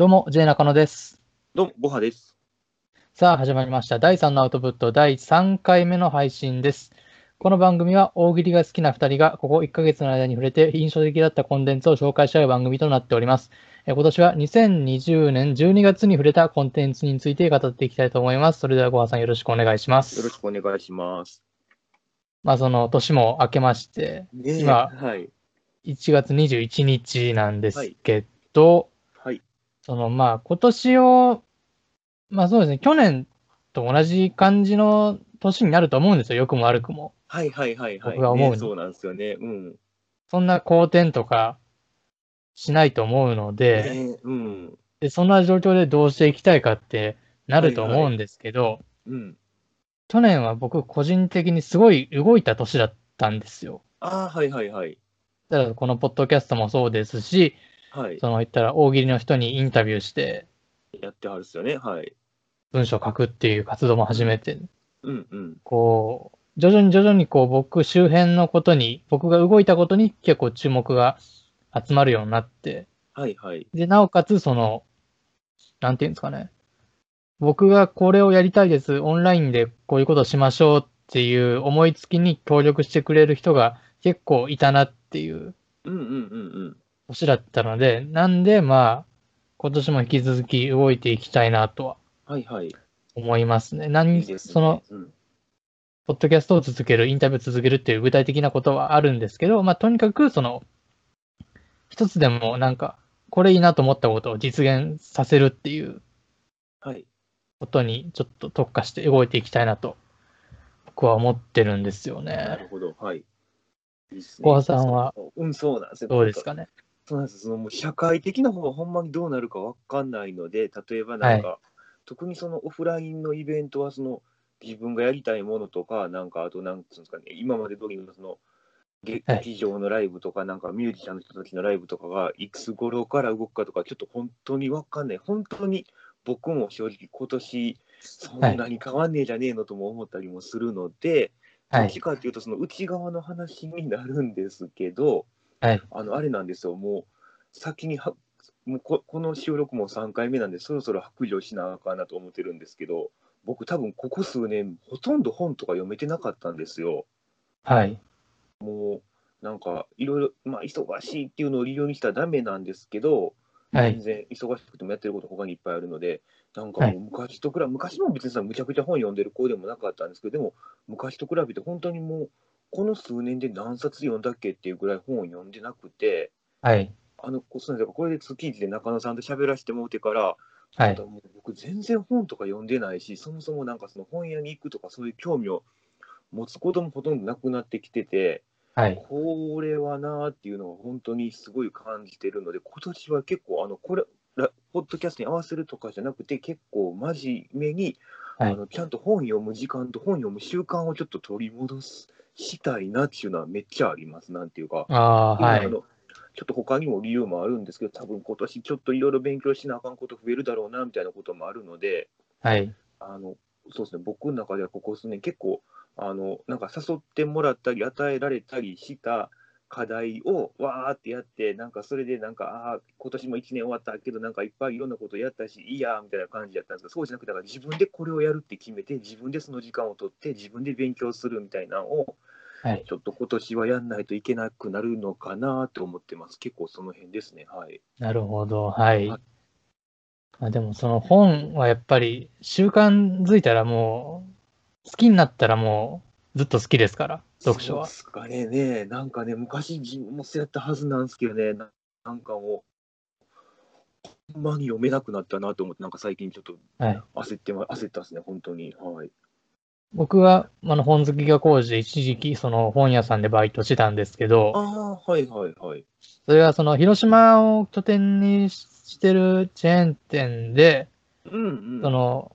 どうも、J 中野です。どうも、ごはです。さあ、始まりました。第3のアウトプット第3回目の配信です。この番組は大喜利が好きな2人がここ1ヶ月の間に触れて印象的だったコンテンツを紹介し合う番組となっております。えー今年は2020年12月に触れたコンテンツについて語っていきたいと思います。それではごはさんよろしくお願いしまよろす。しくお願いします。まあ、その年も明けまして、ねえ今はい。1月21日なんですけど、はい。そのまあ今年を、まあそうですね、去年と同じ感じの年になると思うんですよ、良くも悪くも。はいはいはいはい。僕が思うにねそうなんですよね。うん。そんな好転とかしないと思うので、ねうん。でそんな状況でどうしていきたいかってなると思うんですけど、うん。去年は僕個人的にすごい動いた年だったんですよ。ああ、はいはいはい。だからこのポッドキャストもそうですし、はい。その言ったら大喜利の人にインタビューしてやってはるっすよね。はい。文章を書くっていう活動も始めて、うんうん。こう、徐々に徐々にこう僕周辺のことに、僕が動いたことに結構注目が集まるようになって、はいはい。で、なおかつその、なんていうんですかね。僕がこれをやりたいです。オンラインでこういうことをしましょうっていう思いつきに協力してくれる人が結構いたなっていううんうんうんうん。年だったので、なんでまあ、今年も引き続き動いていきたいなとははいはい。思いますね。何いいですね。その、うん。ポッドキャストを続ける、インタビューを続けるっていう具体的なことはあるんですけど、まあ、とにかく、その、一つでもなんか、これいいなと思ったことを実現させるっていうはい。ことにちょっと特化して動いていきたいなと、僕は思ってるんですよなね。るほど。はい。いいっすね小川さんは？うん、そうなんですよ。どうですかね？そうなんですそのもう社会的な方はほんまにどうなるかわかんないので、例えばなんか、特にそのオフラインのイベントはその自分がやりたいものとか、なんかあとなんつうんですかね、今まで通りのその劇場のライブとか、なんかミュージシャンの人たちのライブとかがいつ頃から動くかとか、ちょっと本当にわかんない。本当に僕も正直今年そんなに変わんねえじゃねえのとも思ったりもするので、はいどっち。かっていうとその内側の話になるんですけど、はい。あの、あれなんですよ、もう、先には、もうここの収録も3回目なんで、そろそろ白状しなあかんなと思ってるんですけど、僕、多分ここ数年、ほとんど本とか読めてなかったんですよ。はい。もう、なんか、いろいろ、まあ、忙しいっていうのを理由にしたらダメなんですけど、はい全。然忙しくてもやってること他にいっぱいあるので、なんかもう昔と比べ、昔も別にさ、むちゃくちゃ本読んでる子でもなかったんですけど、でも、昔と比べて本当にもう、この数年で何冊読んだっけっていうぐらい本を読んでなくて、はい。あの、そうなんですよこれで月一で中野さんと喋らせてもらってから、はい。もう僕全然本とか読んでないし、そもそもなんかその本屋に行くとかそういう興味を持つこともほとんどなくなってきてて、はい。これはなーっていうのを本当にすごい感じてるので、今年は結構あの、これ、ラポッドキャストに合わせるとかじゃなくて、結構真面目に、はいあのちゃんと本読む時間と本読む習慣をちょっと取り戻すしたいなっていうのはめっちゃあります。なんていうか。ああ、はいあ。のちょっと他にも理由もあるんですけど、多分今年ちょっといろいろ勉強しなあかんこと増えるだろうなみたいなこともあるので、はい。あのそうですね、僕の中ではここ数年、結構あの、なんか誘ってもらったり、与えられたりした課題をわーってやって、なんかそれで、なんか、ああ、今年も1年終わったけど、なんかいっぱいいろんなことやったし、いいやみたいな感じだったんですけど、そうじゃなくて、だから自分でこれをやるって決めて、自分でその時間を取って、自分で勉強するみたいなのを、はい。ちょっと今年はやんないといけなくなるのかなと思ってます。結構その辺ですね。はい。なるほど。はいはい。あでもその本はやっぱり習慣づいたらもう好きになったらもうずっと好きですから、読書は。そうですかね。ねなんかね、昔自分もそうやったはずなんですけどね、ななんかもう、ほんまに読めなくなったなと思って、なんか最近ちょっとはい。焦ってま、焦ったですね、本当に。はい。僕はあの本好きが講師で一時期その本屋さんでバイトしてたんですけあど、あ、はいはいはい。それはその広島を拠点にしてるチェーン店で、うんうん。その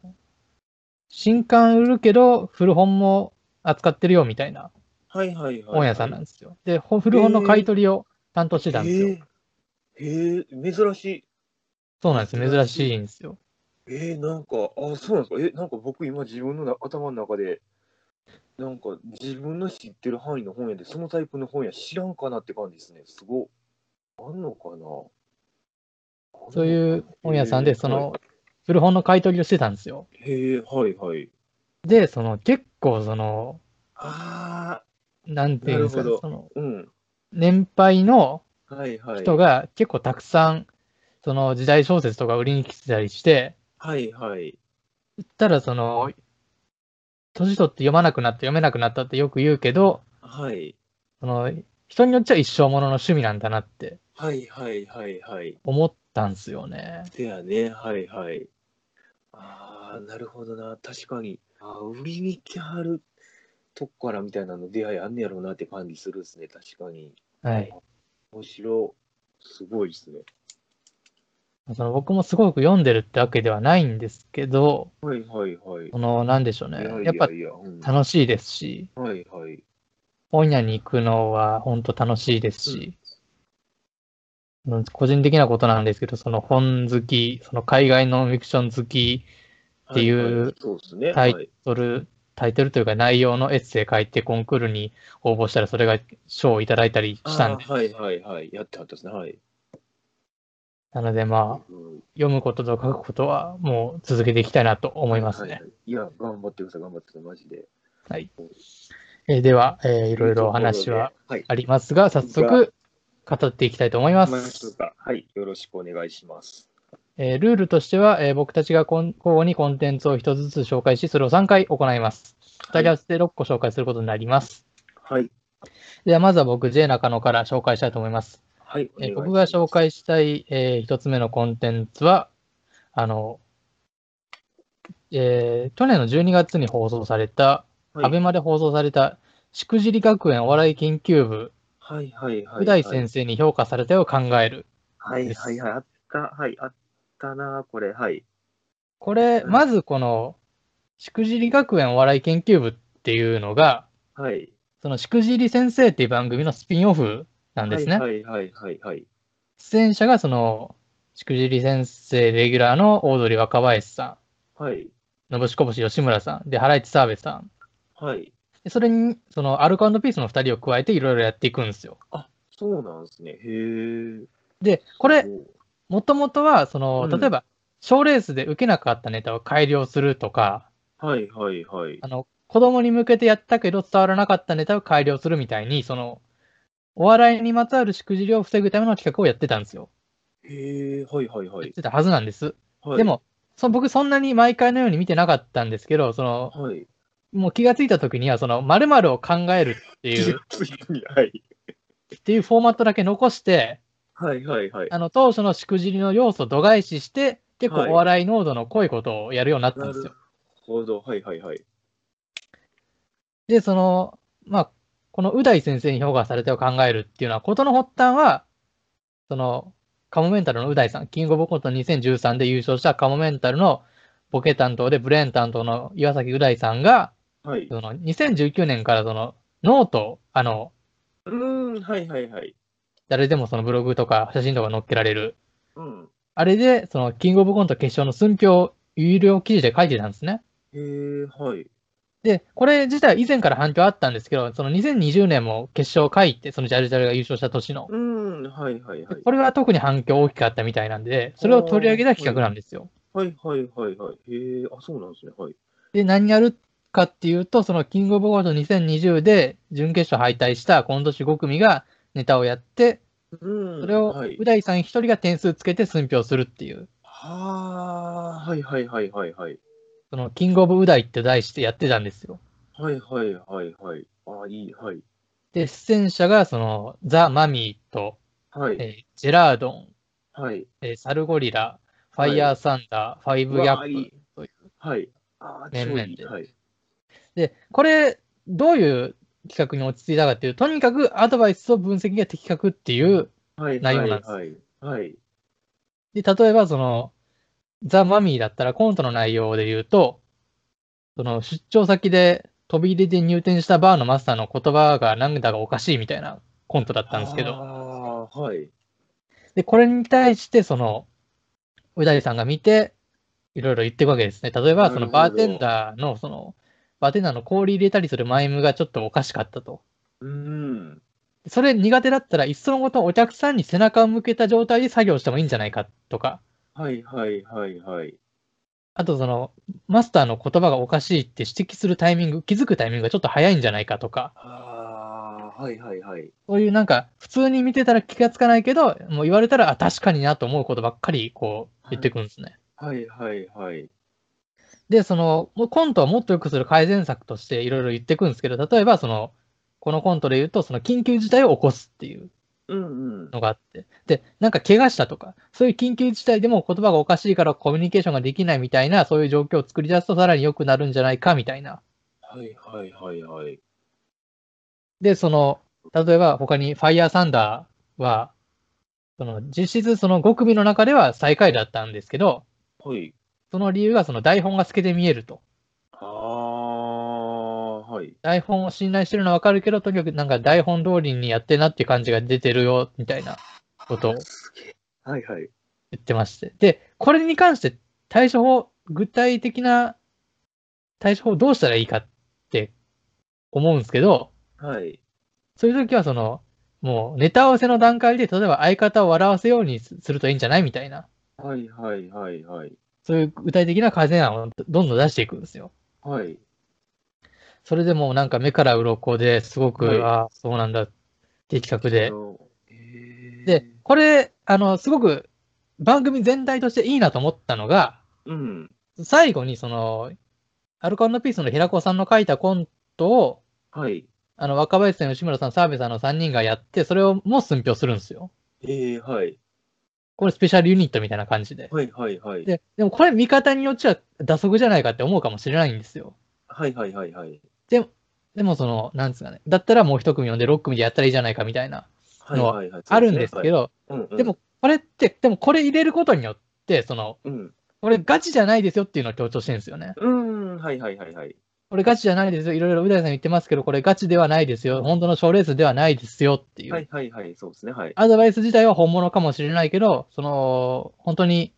新刊売るけど古本も扱ってるよみたいなはいはいはい、はい。本屋さんなんですよ。で、ほ古本の買い取りを担当してたんですよ。へえ、へえ、珍しい。そうなんです。珍しいんですよ。えー、なんか、あ、そうなんですか？え、なんか僕今自分のな頭の中で、なんか自分の知ってる範囲の本屋でそのタイプの本屋知らんかなって感じですね。すごい。あんのかな？そういう本屋さんで、その、古本の買い取りをしてたんですよ。へえ、はいはい。で、その、結構、その、あなんていうんですかその、あ、うん。年配のはいはい。人が結構たくさん、その時代小説とか売りに来てたりして、はいはい。言ったら、その、年取って読まなくなった、読めなくなったってよく言うけど、はい。その、人によっちゃ一生ものの趣味なんだなってはいはいはいはい。思ったんですよね。でやね、はいはい。ああ、なるほどな。確かに。あー売りに来はるとこからみたいなの出会いあんねやろうなって感じするですね。確かに。はい。面白すごいですね。その僕もすごく読んでるってわけではないんですけど、はいはいはい。その、なんでしょうねいやいや。いやっぱ楽しいですし、はいはい。本屋に行くのは本当楽しいですし、うん個人的なことなんですけど、その本好き、その海外ノンフィクション好きっていうはいはいそうですね。タイはい。トル、タイトルというか内容のエッセイ書いてコンクールに応募したらそれが賞をいただいたりしたんであー、はいはいはい。やってはったですね。はい。なのでまあ、うん読むことと書くことはもう続けていきたいなと思いますね。はいはいいや、頑張ってください、頑張ってください、マジで。はい。えーでは、えーいろいろお話ははい。ありますが、早速語っていきたいと思いま。ますかはい。よろしくお願いします。えールールとしては、えー僕たちが交互にコンテンツを一つずつ紹介し、それを3回行います。2人合わせて6個紹介することになります。はい。では、まずは僕、J 中野から紹介したいと思います。はい。えー僕が紹介したい、え1つ目のコンテンツは、あの、えー去年の12月に放送された、はいアベマで放送された、しくじり学園お笑い研究部、はいはいはい。う大先生に評価されたよう考える。はいはいはい。あった、はい。あったな、これ。はい。これ、うんまずこの、しくじり学園お笑い研究部っていうのが、はい。そのしくじり先生っていう番組のスピンオフなんですね。はいはいはいはい。出演者がその、しくじり先生レギュラーのオードリー若林さはい。ん、のぶしこぼし吉村さん、で、ハライチ澤部さん。はい。でそれに、その、アルコピースの二人を加えていろいろやっていくんですよ。あ、そうなんですね。へえ。で、これ、おもともとは、その、うん例えば、賞レースで受けなかったネタを改良するとか、はいはいはいあ。の、子供に向けてやったけど伝わらなかったネタを改良するみたいに、その、お笑いにまつわるしくじりを防ぐための企画をやってたんですよ。へえ、はいはいはい。やってたはずなんです。はいで、も、そ僕そんなに毎回のように見てなかったんですけど、その、はい。もう気がついた時には、その、〇〇を考えるっていう、ついに、はい。っていうフォーマットだけ残して、はいはいはい。あの、当初のしくじりの要素を度外視して、結構はいお笑い濃度の濃いことをやるようになったんですよ。なるほど。はいはいはい。で、その、まあ、このう大先生に評価されてを考えるっていうのは、ことの発端は、その、かもめんたるのう大さん、キングオブコント2013で優勝したかもめんたるのボケ担当でブレーン担当の岩崎う大さんが、はい。その2019年からその note、あの、うーん、はいはいはい。誰でもそのブログとか写真とか載っけられる、うん。あれで、そのキングオブコント決勝の寸評有料記事で書いてたんですね。へえ、はい。で、これ自体以前から反響あったんですけど、その2020年も決勝書いて、そのジャルジャルが優勝した年の。うーん、はいはいはい。これは特に反響大きかったみたいなんで、それを取り上げた企画なんですよ。はいはいはいはい。へえ、あ、そうなんですね。はい。で、何やるかっていうと、そのキングオブコント2020で準決勝敗退した今年5組がネタをやって、うん。それをはい。う大さん一人が点数つけて寸評するっていう、はあ、はいはいはいはいはい。そのキングオブう大って題してやってたんですよ。はいはいはいはい。あ、いい、はい。で、出演者がそのザ・マミーと、はい。えージェラードン、はい。えーサルゴリラ、フはいァイヤーサンダー、ファイブギャップという。はい。面々ではい。で、これ、どういう企画に落ち着いたかっていうと、とにかくアドバイスと分析が的確っていう、はい。内容なんですはい。はい。で、例えばその、ザ・マミーだったらコントの内容で言うと、その出張先で飛び入りで入店したバーのマスターの言葉がなんだかおかしいみたいなコントだったんですけど、はい。で、これに対してその、うだりさんが見て、いろいろ言っていくわけですね。例えば、そのバーテンダーの、その、バーテンダーの氷入れたりするマイムがちょっとおかしかったと。うーん。それ苦手だったら、いっそのことお客さんに背中を向けた状態で作業してもいいんじゃないかとか、はいはいはいはい。あとその、マスターの言葉がおかしいって指摘するタイミング、気づくタイミングがちょっと早いんじゃないかとか、ああ、はいはいはい。そういうなんか、普通に見てたら気がつかないけど、もう言われたら、あ、確かになと思うことばっかり、こう、言ってくるんですね。はいはいはい。で、その、もうコントをもっと良くする改善策としていろいろ言ってくんですけど、例えば、その、このコントで言うと、その緊急事態を起こすっていう。のがあって、で、なんか怪我したとか、そういう緊急事態でも言葉がおかしいからコミュニケーションができないみたいな、そういう状況を作り出すとさらに良くなるんじゃないかみたいな。はいはいはいはい。で、その、例えば他にファイヤーサンダーは、その実質その5組の中では最下位だったんですけど、はい。その理由がその台本が透けて見えると。ああ、はい。台本を信頼してるのはわかるけど、とにかくなんか台本通りにやってなって感じが出てるよ、みたいなことをすげえ。はいはい。言ってまして。で、これに関して対処法、具体的な対処法どうしたらいいかって思うんですけど、はい。そういう時はその、もうネタ合わせの段階で、例えば相方を笑わせようにするといいんじゃないみたいな、はいはいはいはい。そういう具体的な改善案をどんどん出していくんですよ。はい。それでもうなんか目から鱗ですごく、はいああ、そうなんだ、的確で。で、、これ、あの、すごく番組全体としていいなと思ったのが、うん。最後にその、アルコピースの平子さんの書いたコントを、はい。あの、若林さん、吉村さん、澤部さんの3人がやって、それをもう寸評するんですよ。えー、はい。これスペシャルユニットみたいな感じで。はいはいはい。で、でもこれ見方によっちゃ打足じゃないかって思うかもしれないんですよ。はいはいはいはい。ででもその、なんですかね。だったらもう一組呼んで6組でやったらいいじゃないかみたいな、はいは。あるんですけど、でもこれって、でもこれ入れることによって、その、うん、これガチじゃないですよっていうのを強調してるんですよね。うん。うん、はいはいはいはい。これガチじゃないですよ。いろいろう大さん言ってますけど、これガチではないですよ。本当の賞レースではないですよっていう。はいはいはい。そうですね。はい。アドバイス自体は本物かもしれないけど、その、本当に、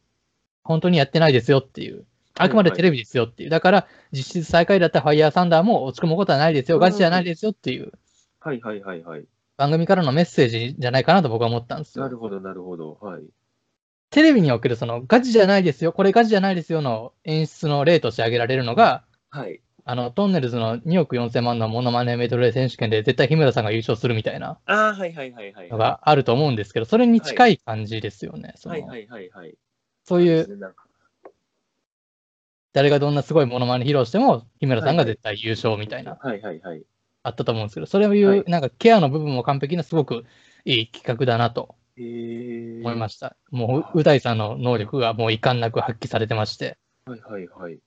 本当にやってないですよっていう。あくまでテレビですよっていう。だから、実質最下位だったファイヤーサンダーも落ち込むことはないですよ。ガチじゃないですよっていうはいはいはいはい。番組からのメッセージじゃないかなと僕は思ったんですよ。なるほどなるほど。はい。テレビにおけるそのガチじゃないですよ、これガチじゃないですよの演出の例として挙げられるのが、はい。あの、トンネルズの2億4000万のモノマネメドレー選手権で絶対日村さんが優勝するみたいなああ、はいはいはいはい。のがあると思うんですけど、それに近い感じですよね。そのはいはいはいはい。そういう誰がどんなすごいモノマネ披露しても、日村さんが絶対優勝みたいな、はいはいはい。あったと思うんですけど、それをいう、はいなんかケアの部分も完璧なすごくいい企画だなとえー、思いました。もう、う大さんの能力がもう遺憾なく発揮されてまして。はいはいはい。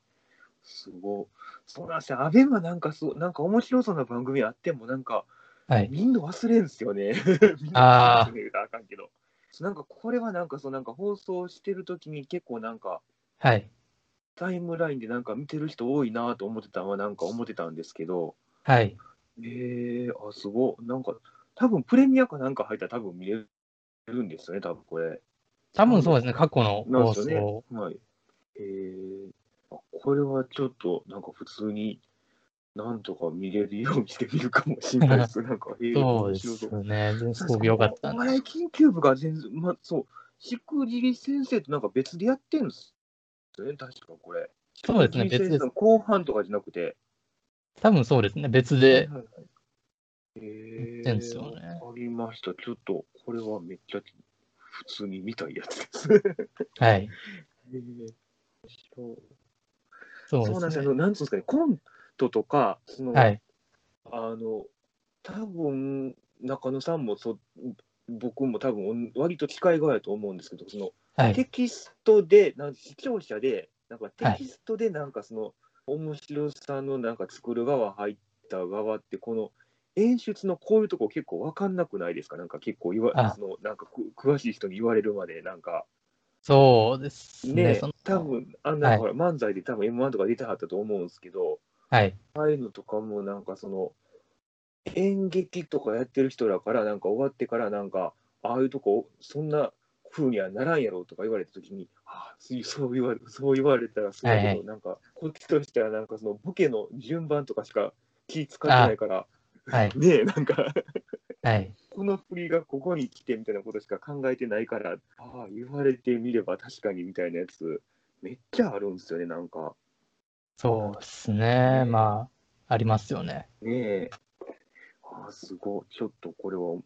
すごい。そうなんですよ。アベマなんかそう、なんか面白そうな番組あっても、なんか、はい。みんな忘れんすよね。みんな忘れるあかんけど。なんかこれはなんかそう、なんか放送してるときに結構なんか、はい。タイムラインでなんか見てる人多いなと思ってたのはなんか思ってたんですけど、はい。えー、あ、すごい。なんか、多分プレミアかなんか入ったら多分見れるんですよね、多分これ。多分そうですね、過去の放なんですよ送。ね。はい。えー、あこれはちょっとなんか普通になんとか見れるようにしてみるかもしれないです。なんか、えー、そうですね。すごく良かった。お笑い研究部が全然、まあ、そう、しくじり先生となんか別でやってるんですよね、確かこれ。そうですね別で後半とかじゃなくて。多分そうですね、別で。はいはいはいえー、んすよねありました。ちょっと、これはめっちゃ普通に見たいやつです。はい。えーそうそそうなんですよ。ね。なんつうんですかね、コントとか、その、はい。あの、多分中野さんもそう、僕も多分割と近い側やと思うんですけど、その、はい。テキストで、なん視聴者で、なんかテキストでなんかその、面白さのなんか作る側入った側って、この演出のこういうとこ結構分かんなくないですか？なんか結構言わあ。そのなんかく詳しい人に言われるまで、なんか。そうですね。ね、多分あんな、はい。ほら漫才で多分 M1 とか出てはったと思うんですけど、はい。ああいうのとかもなんかその演劇とかやってる人だからなんか終わってからなんかああいうとこそんな風にはならんやろとか言われた時にああそう言われそう言われたらすごいけど、はいはいなんかこっちとしてはなんかそのボケの順番とかしか気使ってないからはい。ねえなんかはい。この振りがここに来てみたいなことしか考えてないから、ああ、言われてみれば確かにみたいなやつ、めっちゃあるんですよね、なんか。そうですね。まあ、ありますよね。ねえ。ああ、すごい。ちょっとこれは、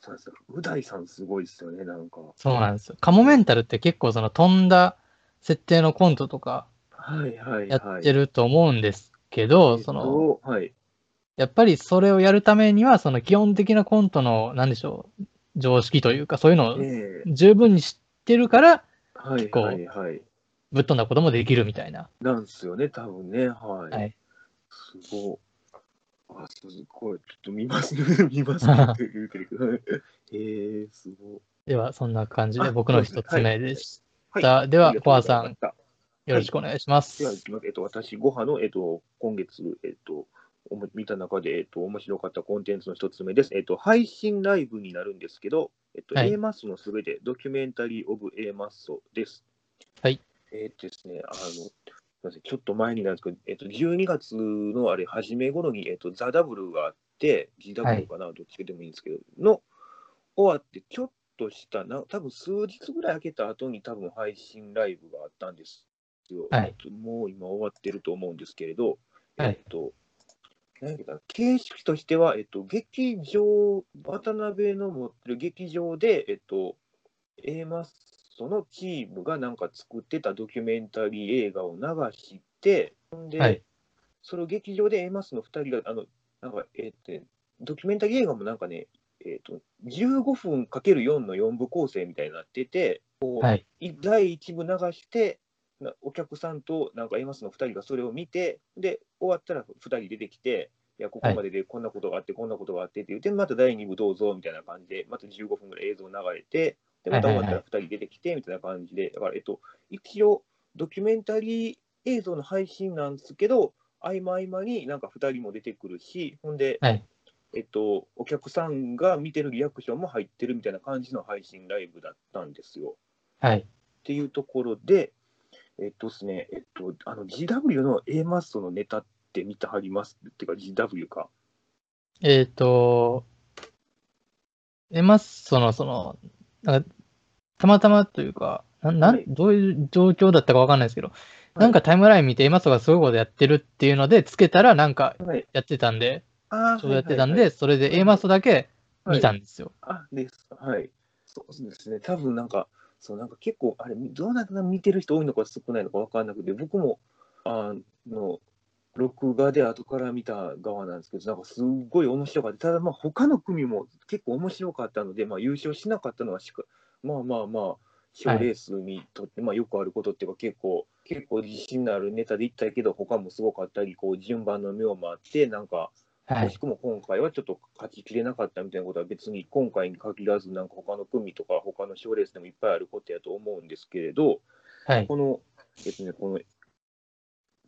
そうですう大さんすごいですよね、なんか。そうなんですよ。カモメンタルって結構その飛んだ設定のコントとかはいはいはい。やってると思うんですけど、えっとその、はい。やっぱりそれをやるためには、その基本的なコントの、なんでしょう、常識というか、そういうのをええ十分に知ってるから、はい構はいはい。ぶっ飛んだこともできるみたいな。なんすよね、多分ね。はい。はい。すごい。あ、すごい。ちょっと見ますね。見ますねってえすごい。では、そんな感じであ僕の一つ目でしはい。た。では、コアさん、よろしくお願いします。では、いきますえっと、私、ごはの、えっと、今月、えっと、おも見た中で、えっと、面白かったコンテンツの一つ目です。えっと、配信ライブになるんですけど、えっと、はい A マッソのすべて、ドキュメンタリー・オブ・ A マッソです。はい。えーっとですね、あの、ちょっと前になんですけど、えっと、12月のあれ、初め頃に、えっと、ザ・ダブルがあって、GW かな、どっちでもいいんですけど、の、終わって、ちょっとした、な多分数日ぐらい空けた後に、多分配信ライブがあったんですよ。はい。えっともう今終わってると思うんですけれど、はい。えっと、形式としては、えっと、劇場、渡辺の持ってる劇場で、えっと、A マッソのチームがなんか作ってたドキュメンタリー映画を流して、で、はいそれを劇場で A マッソの2人が、あの、なんか、えっと、ドキュメンタリー映画もなんかね、えっと、15分かける4の4部構成みたいになってて、こうはい。い第1部流して、なお客さんとなんか A マスの2人がそれを見て、で、終わったら2人出てきて、いや、ここまででこんなことがあって、こんなことがあってって言って、また第2部どうぞみたいな感じで、また15分ぐらい映像流れて、で、また終わったら2人出てきてみたいな感じで、だから、えっと、一応、ドキュメンタリー映像の配信なんですけど、合間合間になんか2人も出てくるし、ほんで、はいえっと、お客さんが見てるリアクションも入ってるみたいな感じの配信ライブだったんですよ。はい。っていうところで、えっとですね、えっと、あの GW の A マッソのネタって見てはります？っていうか GW か。えっ、と、エマッソの、その、なんか、たまたまというか、ななんはいどういう状況だったかわかんないですけど、なんかタイムライン見てエマッソがすごいことやってるっていうので、つけたらなんかはい。やってたんで、ああ、ちょうどやってたんで、はいはいはいそれで A マッソだけ見たんですよ。あ、です。はい。そうですね。多分なんか、そう、なんか結構、あれ、どうなんかな見てる人多いのか少ないのか分かんなくて、僕も、あの、録画で後から見た側なんですけど、なんかすっごい面白かった。ただ、まあ、他の組も結構面白かったので、まあ、優勝しなかったのはしか、まあまあまあ、賞レースにとって、まあ、よくあることっていうか、結構、結構自信のあるネタでいったけど、他もすごかったり、こう、順番の妙もあって、なんか、はいもし。くも今回はちょっと勝ちきれなかったみたいなことは別に今回に限らずなんか他の組とか他の賞レースでもいっぱいあることやと思うんですけれどはい。この,、えっとね、この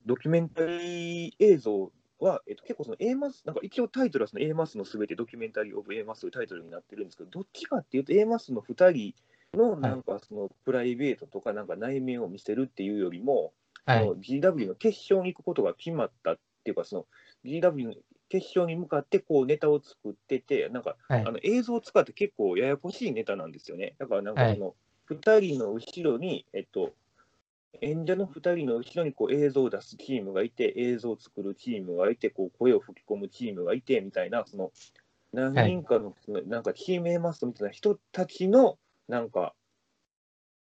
ドキュメンタリー映像は、えっと、結構その A マスなんか一応タイトルはその A マスのすべてドキュメンタリー・オブ・ A マスというタイトルになってるんですけどどっちかっていうと A マスの2人のなんかそのプライベートとかなんか内面を見せるっていうよりも、はい。その GW の決勝に行くことが決まったっていうか、その GW の決勝に向かってこうネタを作ってて、なんか、はいあの映像を使って結構ややこしいネタなんですよね。だからなんかその2人の後ろに、えっと、演者の2人の後ろにこう映像を出すチームがいて、映像を作るチームがいて、こう声を吹き込むチームがいてみたいな、その何人かの、そのなんかチーム A マストみたいな人たちのなんか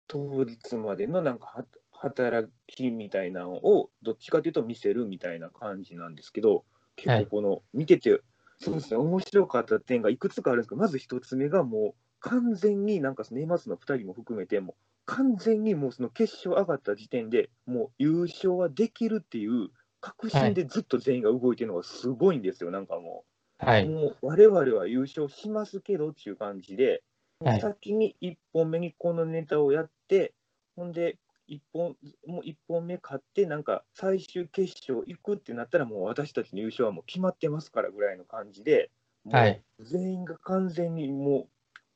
当日までのなんかは働きみたいなのをどっちかというと見せるみたいな感じなんですけど結構この見てて、そうですね面白かった点がいくつかあるんですけどまず一つ目がもう完全になんかその A マスの2人も含めてもう完全にもうその決勝上がった時点でもう優勝はできるっていう確信でずっと全員が動いてるのがすごいんですよ、なんかもう。はい。もう我々は優勝しますけどっていう感じで、はい先に1本目にこのネタをやって、ほんで1本、もう1本目勝って、なんか最終決勝行くってなったら、もう私たちの優勝はもう決まってますからぐらいの感じで、もはいう全員が完全にもう、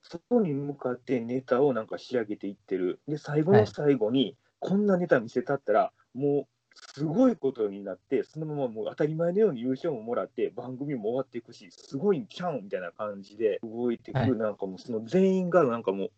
そこに向かってネタをなんか仕上げていってる。で、最後の最後に、こんなネタ見せたったら、もうすごいことになって、そのままもう当たり前のように優勝ももらって、番組も終わっていくし、すごいんちゃうんみたいな感じで動いていく、はいなんかもう、その全員がなんかもう、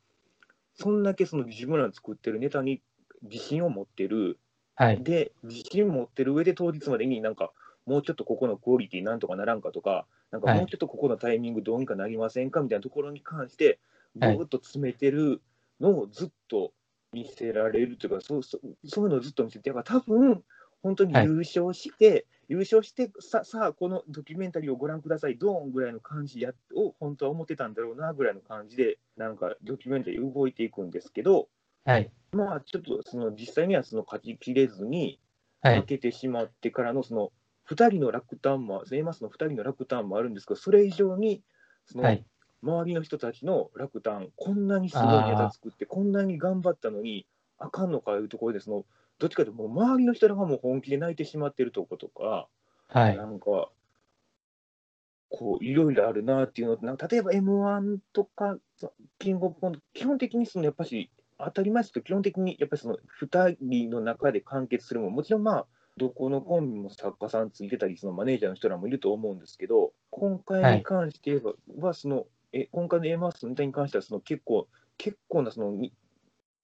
そんだけその自分らの作ってるネタに自信を持ってる、はい。で、自信持ってる上で当日までになんか、もうちょっとここのクオリティなんとかならんかとか、なんかはいもうちょっとここのタイミングどうにかなりませんかみたいなところに関して、ぐはいーっと詰めてるのをずっと見せられるというか、そうそうそういうのをずっと見せて、だから多分本当に優勝して、優勝してさ、さあ、このドキュメンタリーをご覧ください、ドーンぐらいの感じやを本当は思ってたんだろうなぐらいの感じで、なんかドキュメンタリー動いていくんですけど、はい。まあちょっとその実際にはその勝ちきれずに、負はい。けてしまってからのその2人の落胆も、エマスの2人の落胆もあるんですけど、それ以上にそのはい。周りの人たちの落胆、こんなにすごいネタ作って、こんなに頑張ったのに、あかんのかいうところで、そのどっちかというと、もう周りの人らがもう本気で泣いてしまってるとことか、はい。なんか、こういろいろあるなっていうのと、なんか例えば M1 とか、そキングオブコント、基本的にそのやっぱし、当たり前ですけど、基本的にやっぱりその2人の中で完結するもの、もちろんまあ、どこのコンビも作家さんついてたり、そのマネージャーの人らもいると思うんですけど、今回に関して言えば、はそのえ今回の A マスのネタに関してはその結構、結構なそのに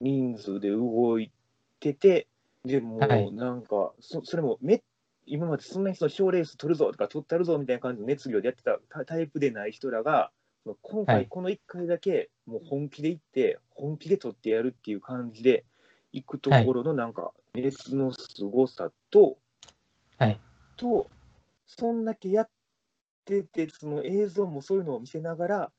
人数で動いてて、でもはい。なんか、そそれもめ今までそんなにその賞レース取るぞとか取ったるぞみたいな感じの熱量でやってたタタイプでない人らが、今はい。回この1回だけもう本気で行って、本気で取ってやるっていう感じで行くところのなんか熱のすごさと、はい。と、そんだけやってて、その映像もそういうのを見せながら、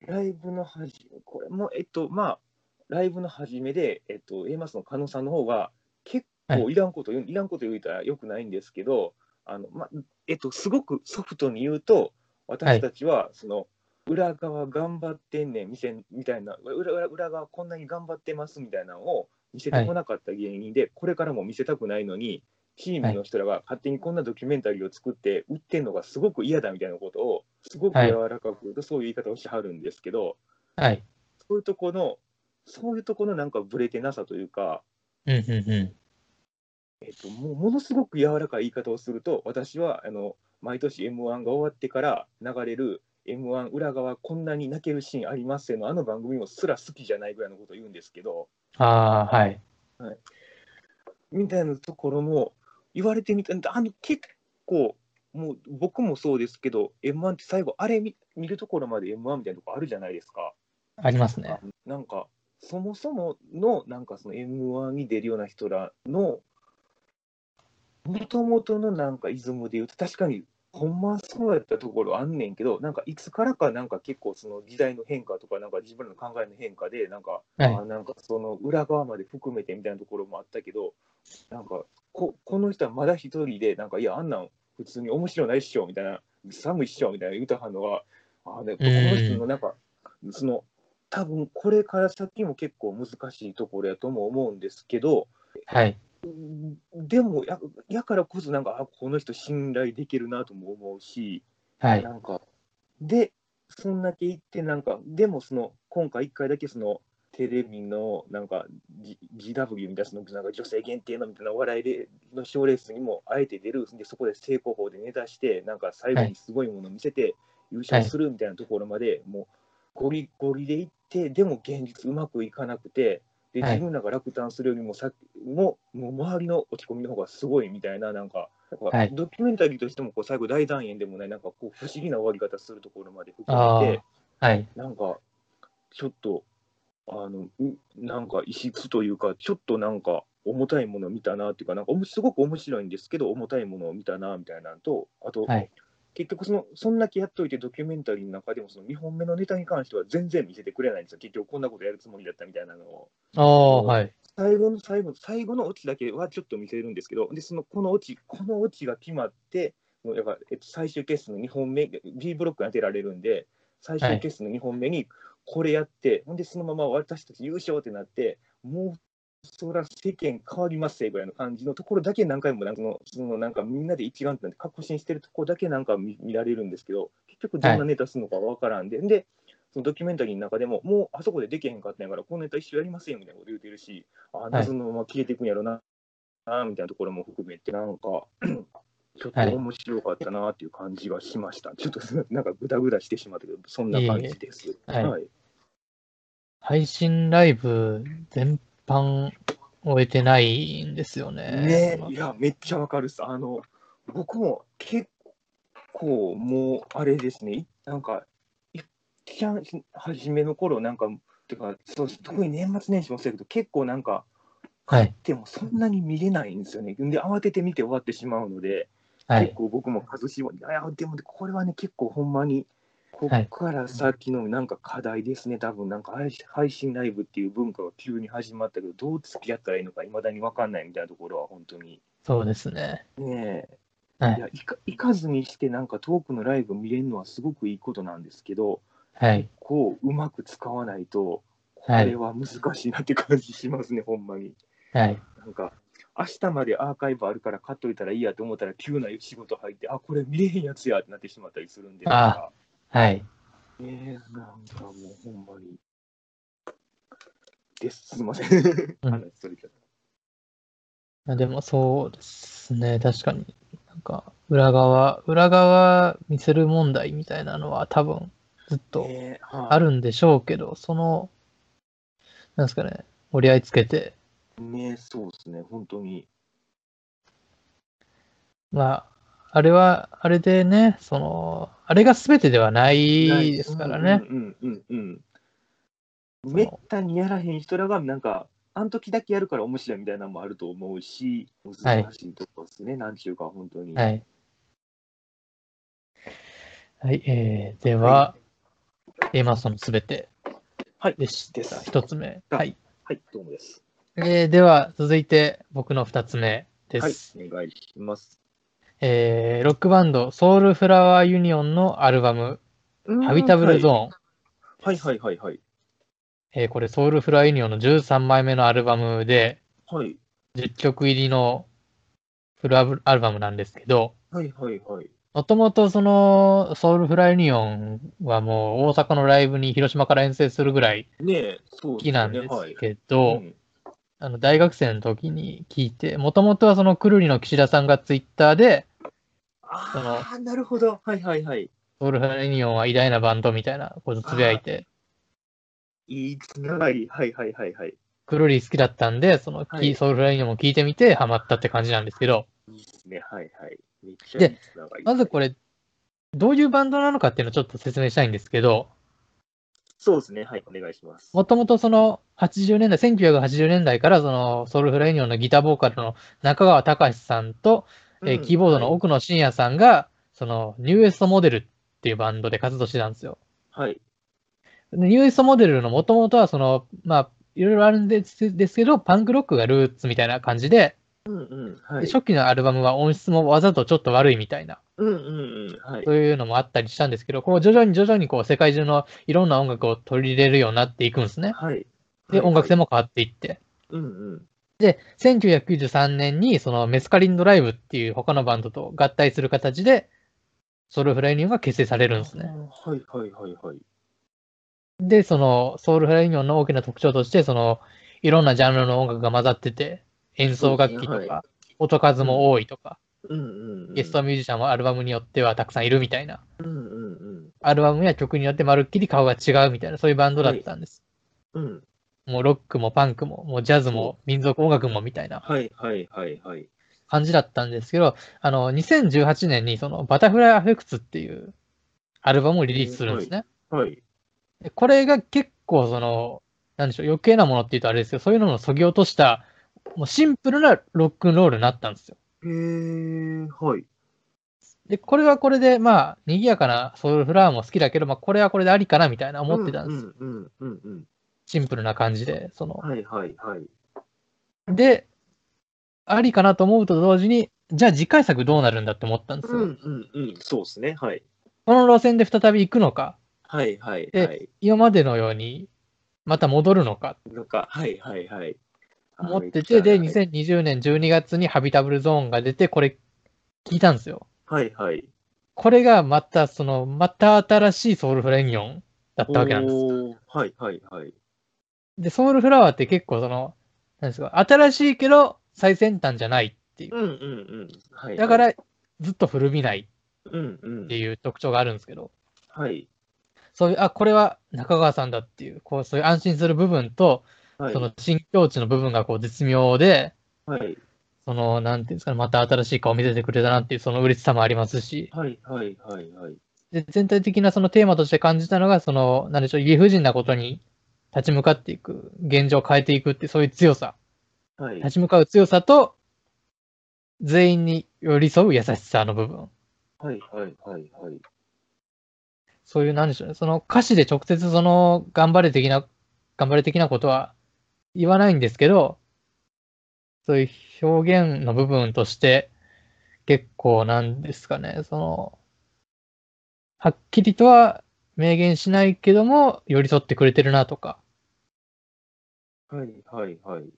ライブのはじこれも、えっと、まあ、ライブの初めで、えっと、A マスの加納さんの方が、結構いらんこと言う、い、らんこと言うたらよくないんですけど、あの、ま、えっと、すごくソフトに言うと、私たちは、その、裏側頑張ってんねん、見せみたいな裏裏、裏側こんなに頑張ってますみたいなのを見せてこなかった原因で、これからも見せたくないのに、チームの人らが勝手にこんなドキュメンタリーを作って売ってんのがすごく嫌だみたいなことをすごく柔らかく言うとそういう言い方をしてはるんですけど、はい。そういうとこのそういうとこのなんかブレてなさというか、うん、うん、うえっと、もうものすごく柔らかい言い方をすると私はあの毎年 m 1が終わってから流れる m 1裏側こんなに泣けるシーンありますよのあの番組もすら好きじゃないぐらいのことを言うんですけどん。ああ、はい。みたいなところも言われてみたあの結構もう僕もそうですけど m 1って最後あれ見見るところまで m 1みたいなとこあるじゃないですか。ありますね。なんかそもそものなんかその m 1に出るような人らのもともとのなんかイズムで言うと確かにほんまはそうやったところあんねんけどなんかいつからかなんか結構その時代の変化とかなんか自分らの考えの変化でなんかはいあなんかその裏側まで含めてみたいなところもあったけど、なんかここの人はまだ一人で、なんかいや、あんなん普通に面白ないっしょみたいな、寒いっしょみたいな言うたはんのが、あね、この人のなんか、その多分これから先も結構難しいところやとも思うんですけど、はい。でもや、やからこそ、なんか、あこの人信頼できるなとも思うし、はい。なんか、で、そんだけ言って、なんか、でもその、今回一回だけその、テレビのなんか、G、GW みたいななんか女性限定のみたいなお笑いでの賞レースにもあえて出るでそこで成功法でネタしてなんか最後にすごいものを見せて優勝するみたいなところまで、もうゴリゴリでいってでも現実うまくいかなくてではい自分らが落胆するよりもさももう周りの落ち込みの方がすごいみたいななんかはいドキュメンタリーとしてもこう最後大団円でもないなんかこう不思議な終わり方するところまで含あめてあ。はい。なんかちょっとあのうなんか異質というかちょっとなんか重たいものを見たなっていうかなんかすごく面白いんですけど重たいものを見たなみたいなのとあと、はい。結局そのそんだけやっといてドキュメンタリーの中でもその2本目のネタに関しては全然見せてくれないんですよ結局こんなことやるつもりだったみたいなのをああ、はい。最後の最後最後のオチだけはちょっと見せるんですけどでそのこのオチこのオチが決まってもうだから、えっと、最終決戦の2本目 B ブロックに当てられるんで最終決戦の2本目にこれやって、ほんでそのまま私たち優勝ってなってもうそら世間変わりますよぐらいの感じのところだけ何回もなんかそのそのなんかみんなで一丸となって確信してるところだけなんか見見られるんですけど結局どんなネタするのかわからんで、でそのドキュメンタリーの中でももうあそこでできへんかったんやからこのネタ一緒やりませんよみたいなこと言うてるしあ謎のまま消えていくんやろな、なみたいなところも含めて、なんか、ちょっとはい面白かったなっていう感じがしました。ちょっとなんかぐだぐだしてしまったけど、そんな感じです。いいはい。配信ライブ全般終えてないんですよね。ねいや、めっちゃわかるっす。あの、僕も結構もう、あれですね、いなんか、いっちゃん初めの頃なんか、てか、そう特に年末年始もそうやけど、結構なんか、はい。でもそんなに見れないんですよね。で、慌てて見て終わってしまうので、はい。結構僕も数しも、いや、でもねこれはね、結構ほんまに、こはいっから先のなんか課題ですね、多分なんか配信ライブっていう文化が急に始まったけど、どう付き合ったらいいのか、いまだに分かんないみたいなところは、本当に。そうですね。ねえ、いはい。や行か行かずにして、なんか遠くのライブ見れるのはすごくいいことなんですけど、はい。こう、うまく使わないと、こはいれは難しいなって感じしますね、ほんまに。はい。なんか、明日までアーカイブあるから買っといたらいいやと思ったら、急な仕事入って、あ、これ見れへんやつやってなってしまったりするんで、あはい。ねえ、なんかもうほんまに。です、すみません。うん話それちゃっまあでもそうですね。確かに。なんか、裏側、裏側見せる問題みたいなのは多分ずった。とあるんでしょうけど、その、なんですかね、折り合いつけて、ねえ、そうですね、本当に。まあ、あれは、あれでね、その、あれが全てではないですからね。うんうんうんうん。めったにやらへん人らが、なんか、あの時だけやるから面白いみたいなのもあると思うし、難しいとこですね、なんちゅうか、本当に。はい。はい、えー、では、A マストのすべてはいでした。です一つ目。あはい。はい、どうもです。えー、では、続いて僕の二つ目ではいす。、お願いします。えー、ロックバンド、ソウルフラワーユニオンのアルバム、ハビタブルゾーン。はいはいはいはい。えーこれ、ソウルフラワーユニオンの13枚目のアルバムで、はい10曲入りのフルアルアルバムなんですけど、はいはいはい。もともとそのソウルフラワーユニオンはもう大阪のライブに広島から遠征するぐらい好きなんですはいけど、うんあの大学生の時に聞いて、もともとはそのくるりの岸田さんがツイッターで、ああ、なるほど。はいはいはい。ソウルフラワーユニオンは偉大なバンドみたいなことつぶやいて、いいつながり。はいはいはいはい。くるり好きだったんで、その、はいソウルフラワーユニオンも聞いてみてハマったって感じなんですけど、いいですね。はいはい。めっちゃでいい。まずこれ、どういうバンドなのかっていうのをちょっと説明したいんですけど、そうですね。はい、お願いします。もともとその80年代、1980年代からそのソウルフラワーユニオンのギターボーカルの中川隆さんと、えーキーボードの奥野真也さんが、そのニューエストモデルっていうバンドで活動してたんですよ。はい。でニューエストモデルのもともとはその、まあ、いろいろあるんですですけど、パンクロックがルーツみたいな感じで、うんうん。はい。で初期のアルバムは音質もわざとちょっと悪いみたいな、うんうんうん。はいそ。ういうのもあったりしたんですけど、こう徐々に徐々にこう世界中のいろんな音楽を取り入れるようになっていくんですね。はい。で、音楽性も。も変わっていって。うんうん。で、1993年にそのメスカリンドライブっていう他のバンドと合体する形で、ソウルフライユニオンが結成されるんですね。はいはいはいはい。で、そのソウルフライユニオンの大きな特徴として、そのいろんなジャンルの音楽が混ざってて、演奏楽器とか、音数も多いとか。ゲストミュージシャンもアルバムによってはたくさんいるみたいな、アルバムや曲によってまるっきり顔が違うみたいな、そういうバンドだったんです。うん。うん。もうロックもパンクも、もうジャズも民族音楽もみたいなはいはいはいはい。感じだったんですけど、あの、2018年にそのバタフライアフェクツっていうアルバムをリリースするんですね。はい。でこれが結構その、なんでしょう、余計なものって言うとあれですけど、そういうのの削ぎ落とした、もうシンプルなロックンロールになったんですよ。へえ、はい。で、これはこれで、まあ、賑やかなソウルフラワーも好きだけど、まあ、これはこれでありかなみたいな思ってたんです。うんうんうんうん。シンプルな感じで、その、はいはいはい。で、ありかなと思うと同時に、じゃあ次回作どうなるんだって思ったんですよ。うんうんうん。そうですね。はい。この路線で再び行くのか、はいはいではい。今までのようにまた戻るのかなんか、はいはいはい。思ってて、で、はい2020年12月にハビタブルゾーンが出て、これ聞いたんですよ。はいはい。これがまた、その、また新しいソウルフレニオンだったわけなんです。はいはいはい。で、ソウルフラワーって結構その、なんですか、新しいけど、最先端じゃないっていう。うんうんうん。はい。だか、ら、ずっと古びないうんうんって。いう特徴があるんですけど、はい。そういう、あ、これは中川さんだっていう、こう、そういう安心する部分と、はい。その新境地の部分がこう絶妙で、はい。その、なんていうんですかね、また新しい顔を見せてくれたなっていう、その嬉しさもありますし、はい。はい。はい。はい。で全体的なそのテーマとして感じたのが、その、なんでしょう、理不尽なことに立ち向かっていく、現状を変えていくってそういう強さ、はい。立ち向かう強さと、全員に寄り添う優しさの部分。はい。はい。はい。はい。そういう、なんでしょうね、その歌詞で直接その、頑張れ的な、頑張れ的なことは言わないんですけど、そういう表現の部分として、結構なんですかね、その、はっきりとは明言しないけども、寄り添ってくれてるなとか、はい。はい。はい。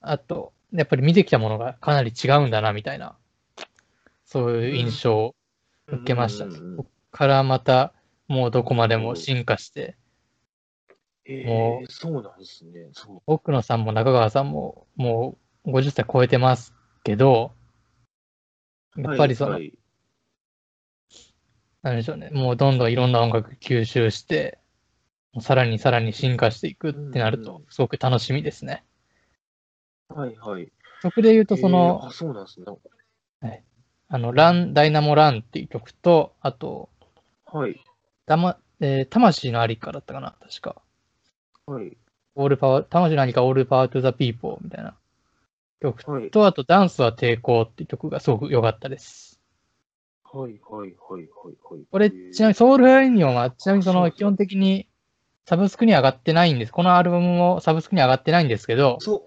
あと、やっぱり見てきたものがかなり違うんだな、みたいな、そういう印象を受けました。うんうんうんそこからまた、もうどこまでも進化して、えもえ、そうなんですね。奥野さんも中川さんももう50歳超えてますけど、やっぱりその、はい。なんでしょうね、もうどんどんいろんな音楽吸収して、さらにさらに進化していくってなるとすごく楽しみですね。はい。はい。そこで言うと、そえのー、あ、そうなんですね。あの、ラン、ダイナモランっていう曲と、あと、はい。たま、えー魂のありかだったかな、確か。はい。オールパワー、魂のありか、 All Power to the People みたいな曲はい。と、あと、ダンスは抵抗っていう曲がすごく良かったです。はい。はい。はい。はい。はい。これ、えーちなみにソウルフラワーユニオンは、ちなみにその、基本的にサブスクに上がってないんです。このアルバムもサブスクに上がってないんですけど、そう、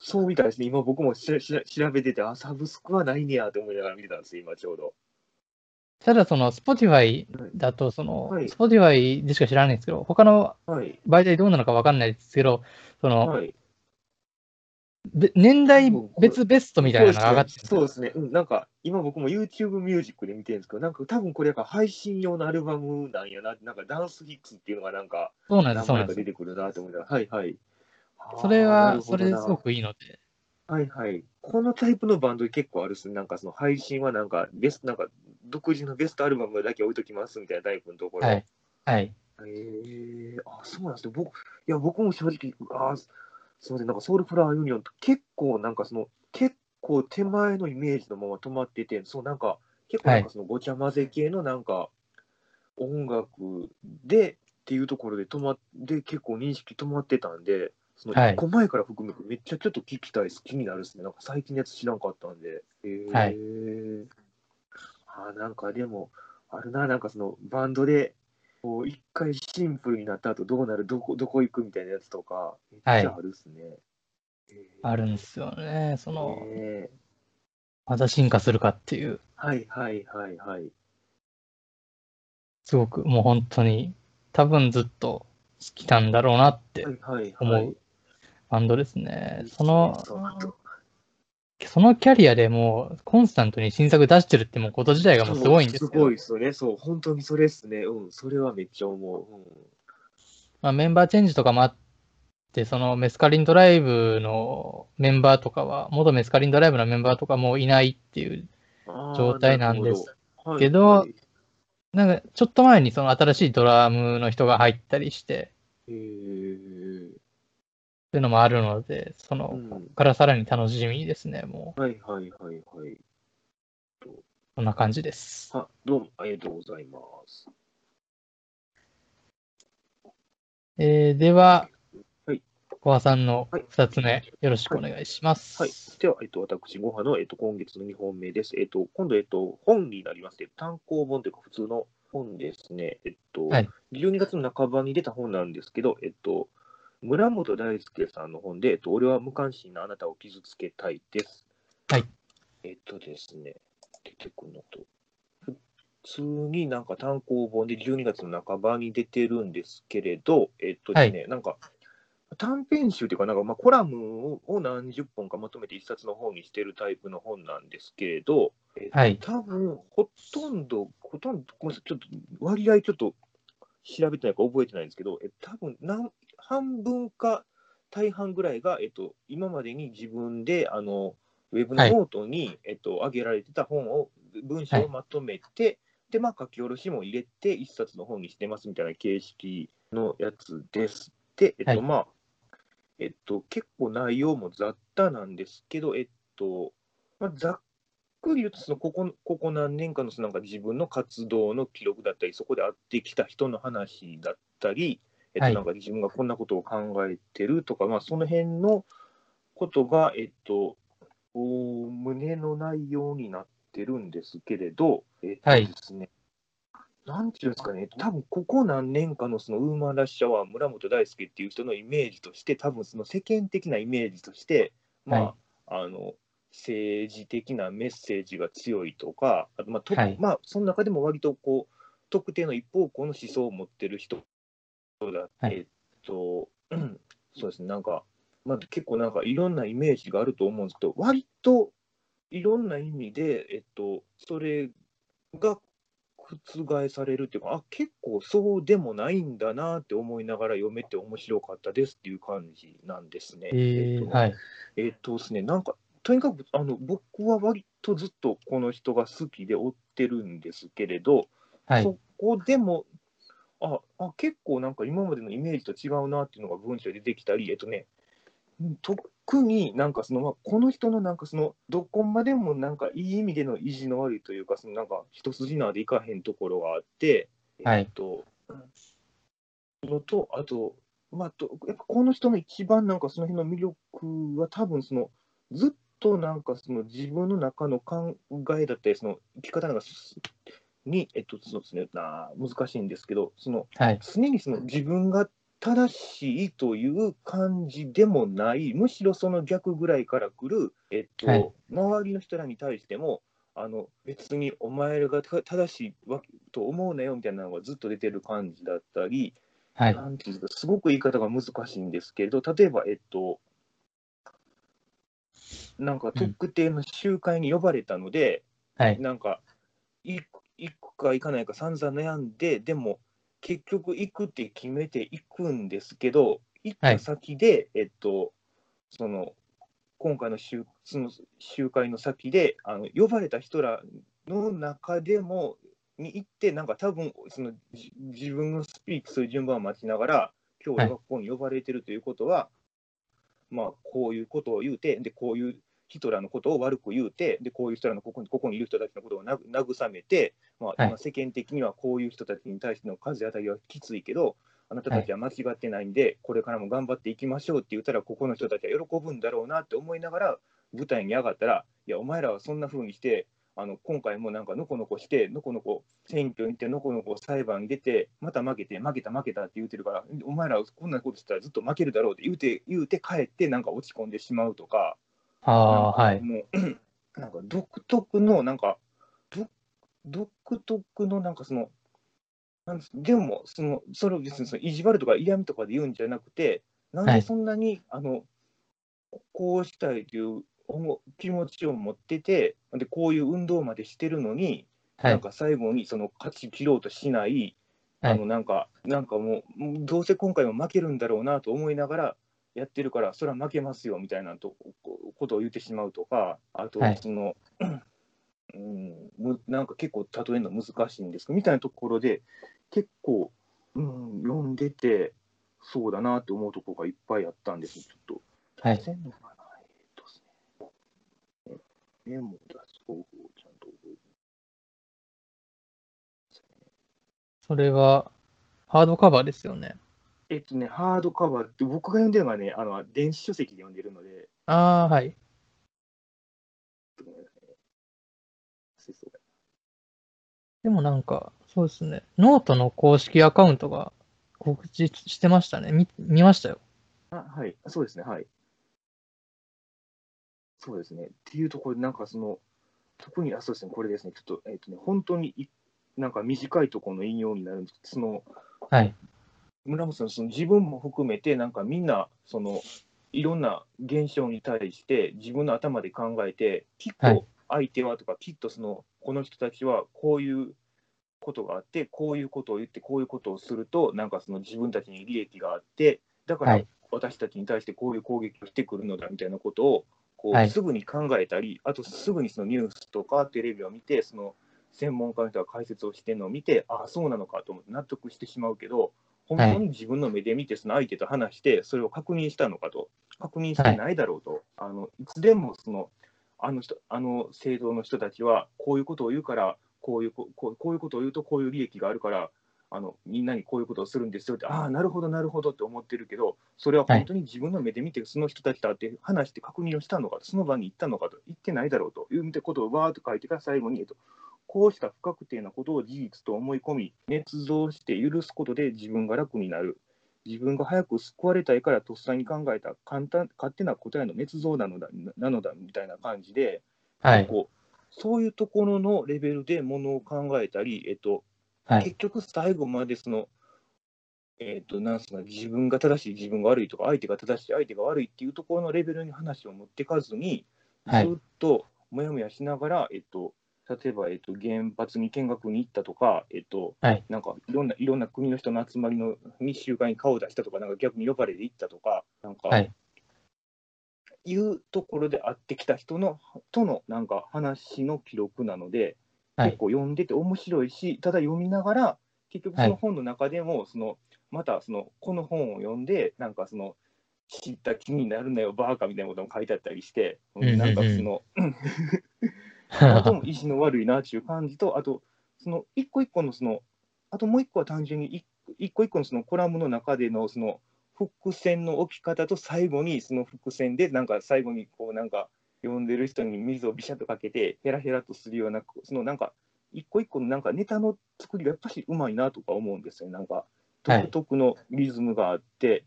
そうみたいですね。今僕もしし調べてて、あ、サブスクはないねやと思いながら見てたんですよ、今ちょうど。ただその、Spotify だと、その、はい Spotify でしか知らないんですけど、他のはい。媒体どうなのかわかんないですけど、その、はい。べ年代別ベストみたいなのが上がってるそうですね。うん、なんか、今僕も YouTube ミュージックで見てるんですけど、なんか多分これ配信用のアルバムなんやな、なんかダンスヒックスっていうのがなんか、そうなんです、そうなんです。が出てくるなと思いながら、はいはい。それは、それですごくいいので、はいはい。このタイプのバンド結構あるっすね。なんかその配信はなんか、ベスト、なんか、独自のベストアルバムだけ置いときますみたいなタイプのところ。はい。はい。えー、あ、そうなんですね。僕、いや、僕も正直、あ、すみません、なんかソウルフラワーユニオンって結構なんかその、結構手前のイメージのまま止まってて、そうなんか、結構なんかそのごちゃ混ぜ系のなんか、音楽でっていうところで止まって、結構認識止まってたんで、そのはい1個前から含めてめっちゃちょっと聞きたいです。気になるですね。なんか最近のやつ知らんかったんで。えー、はいあ、なんかでも、あるな、なんかそのバンドで、こう一回シンプルになった後どうなるどこどこ行くみたいなやつとかめっちゃあるっすね。えーあるんですよね。その、ねまた進化するかっていう、はいはいはいはい。すごくもう本当に、多分ずっと好きなんだろうなってはいはい思はい。うバンドですね。そいいのっすね、そうそのキャリアでもうコンスタントに新作出してるってもうこと自体がもうすごいんですすけどごいっすよね。そう、本当にそれっすね。うん、それはめっちゃ思う。うんまあ、メンバーチェンジとかもあって、そのメスカリンドライブのメンバーとかは、元メスカリンドライブのメンバーとかもういないっていう、状態なんでするほどけどはいなんかちょっと前にその新しいドラムの人が入ったりして、へーそういうのもあるので、その、うんここからさらに楽しみですね、もう、はいはいはいはい。こんな感じです。あ、どうもありがとうございます。えーでは、はい小葉さんのはい2つ目、よろしくお願いします。はい。では、えっと、私、ご飯の、えっと、今月の2本目です。えっと、今度、えっと、本になります。えっと単行本というか、普通の本ですね。えっと、はい12月の半ばに出た本なんですけど、えっと、村本大輔さんの本で、えっと、俺は無関心なあなたを傷つけたいです。はい。えっとですね、出てくるのと、普通になんか単行本で12月の半ばに出てるんですけれど、えっとですね、なんか、短編集というか、なんかまあコラムをを何十本かまとめて一冊の本にしてるタイプの本なんですけれど、えっとはい多分ほとんど、ほとんど、ごめんなさい、ちょっと割合ちょっと調べてないか覚えてないんですけど、え多分なん半分か大半ぐらいが、えっと、今までに自分であのウェブのノートに、えっと、上げられてた本を、文章をまとめて、で、まあ、書き下ろしも入れて、一冊の本にしてますみたいな形式のやつです。で、えっと、はい。まあ、えっと、結構内容も雑多なんですけど、えっと、まあ、ざっくり言うとそのここ、ここ何年かのそのなんか自分の活動の記録だったり、そこで会ってきた人の話だったり、えっと、はい。なんか自分がこんなことを考えてるとか、まあ、その辺のことが、えっと、おおむねの内容になってるんですけれど、えっとはい。ですね、なんていうんですかね、多分ここ何年かのそのウーマンラッシャーは村本大輔っていう人のイメージとして、多分その世間的なイメージとして、まあ、はい。あの政治的なメッセージが強いとか、あとまあとはい。まあ、その中でも割とこう特定の一方向の思想を持ってる人だって、はいえっと、う んそうですね、なんか、まあ、結構なんかいろんなイメージがあると思うんですけど、割といろんな意味で、えっと、それが覆されるっていうか、あ結構そうでもないんだなって思いながら読めて面白かったですっていう感じなんですね。えー、っとはい。えっとですね、なんか、とにかくあの僕は割とずっとこの人が好きで追ってるんですけれど、はい。そこでもああ、結構なんか今までのイメージと違うなっていうのが文章で出てきたり、えっとね、うん特になんかその、まあ、この人のなんかその、どこまでもなんかいい意味での意地の悪いというか、そのなんか一筋縄でいかへんところがあって、はい。えっと、のと、あと、まあ、とやっぱこの人の一番なんかその辺の魅力は多分その、ずっとなんかその自分の中の考えだったり、その生き方なんかに、えっと、そうですね、な難しいんですけど、そのはい。常にその自分が正しいという感じでもない、むしろその逆ぐらいから来る、えっとはい周りの人らに対しても、あの別にお前らがた正しいわけと思うなよみたいなのがずっと出てる感じだったり、はい。なんていうか、すごく言い方が難しいんですけれど、例えば、えっと、なんか特定の集会に呼ばれたので、はい。なんか、行くか行かないか散々悩んで、でも、結局行くって決めて行くんですけど、行った先で、えっと、その、今回の集その集会の先であの、呼ばれた人らの中でも、に行って、なんか多分そのじ自分のスピーチする順番を待ちながら、今日俺がここに呼ばれてるということは、まあ、こういうことを言うて、で、こういう人らのことを悪く言うて、で、こういう人らのここにここにいる人たちのことをな慰めて、まあ、はい。今世間的にはこういう人たちに対しての数当たりはきついけど、あなたたちは間違ってないんで、これからも頑張っていきましょうって言ったら、ここの人たちは喜ぶんだろうなって思いながら、舞台に上がったら、いや、お前らはそんな風にして、あの今回もなんかのこのこして、のこのこ選挙に行って、のこのこ裁判に出て、また負けて、負けた、負けたって言うてるから、お前らはこんなことしたらずっと負けるだろうって言うて、言うて帰って、なんか落ち込んでしまうとか、ああ、はい。もう、なんか独特の、なんか、ど独特の、なんかその、なんですでも、その、それを別にその意地悪とか嫌味とかで言うんじゃなくて、なんはいでそんなに、あの、こうしたいという思気持ちを持ってて、で、こういう運動までしてるのに、はい。なんか最後にその勝ち切ろうとしない、はいあのなんか、なんかもうどうせ今回も負けるんだろうなと思いながらやってるから、それは負けますよみたいなとことを言ってしまうとか、あとはい、その、うん、むなんか結構例えるの難しいんですけど、みたいなところで、結構、うん、読んでて、そうだなって思うところがいっぱいあったんです。ちょっと、はいえっとメモ出す方法をちゃんと覚えてそれは、ハードカバーですよね。えっとね、ハードカバーって、僕が読んでるのはね、あの電子書籍で読んでるので、ああ、はい。でもなんか、そうですね。ノートの公式アカウントが告知してましたね。見見ましたよ。あはい、そうですね、はい。そうですね。っていうところで、なんかその、特に、あ、そうですね、これですね、ちょっと、えっとね、本当にい、なんか短いところの引用になるんですけど、その、はい。村本さん、その自分も含めて、なんかみんな、その、いろんな現象に対して、自分の頭で考えて、きっはいと相手はとか、きっとその、この人たちはこういうことがあって、こういうことを言って、こういうことをすると、なんかその自分たちに利益があって、だからはい。私たちに対してこういう攻撃をしてくるのだみたいなことをこう、はい。すぐに考えたり、あとすぐにそのニュースとかテレビを見て、その専門家の人が解説をしてるのを見て、ああ、そうなのかと思って納得してしまうけど、本当に自分の目で見て、その相手と話して、それを確認したのかと、確認してないだろうと、あのいつでもそのあの人あの政党の人たちは、こういうことを言うから、こういうここうこういうことを言うと、こういう利益があるから、あのみんなにこういうことをするんですよって、ああ、なるほど、なるほどって思ってるけど、それは本当に自分の目で見て、その人たちと会って話して確認をしたのかと、その場に行ったのかと、言ってないだろうということをわーっと書いてから最後に、えっと、こうした不確定なことを事実と思い込み、捏造して許すことで自分が楽になる。自分が早く救われたいからとっさに考えた簡単勝手な答えの捏造なのだなのだみたいな感じで、はい。こうそういうところのレベルでものを考えたり、えっと、はい。結局最後までその、えっとなんすか自分が正しい、自分が悪いとか、相手が正しい、相手が悪いっていうところのレベルに話を持ってかずに、はいずっともやもやしながら、えっと、例えば、えっと、原発に見学に行ったとか、えっと、はい。なんかいろんないろんな国の人の集まりの密集会に顔を出したとか、なんか逆に呼ばれて行ったとか、なんか、はい。いうところで会ってきた人のとのなんか話の記録なので、はい。結構読んでて面白いし、ただ読みながら、結局そはい。の本の中でも、そのまたそのこの本を読んで、なんかその知った気になるなよ、バーカみたいなことも書いてあったりして、んうんうん。なん かその、本当も意地の悪いなっていう感じと、あと、その一個一個のその、あともう一個は単純に一一個一個のそのコラムの中でのその伏線の置き方と最後にその伏線でなんか最後にこうなんか読んでる人に水をビシャッとかけてヘラヘラとするようなそのなんか一個一個のなんかネタの作りがやっぱしうまいなとか思うんですよなんかはい。独特のリズムがあって、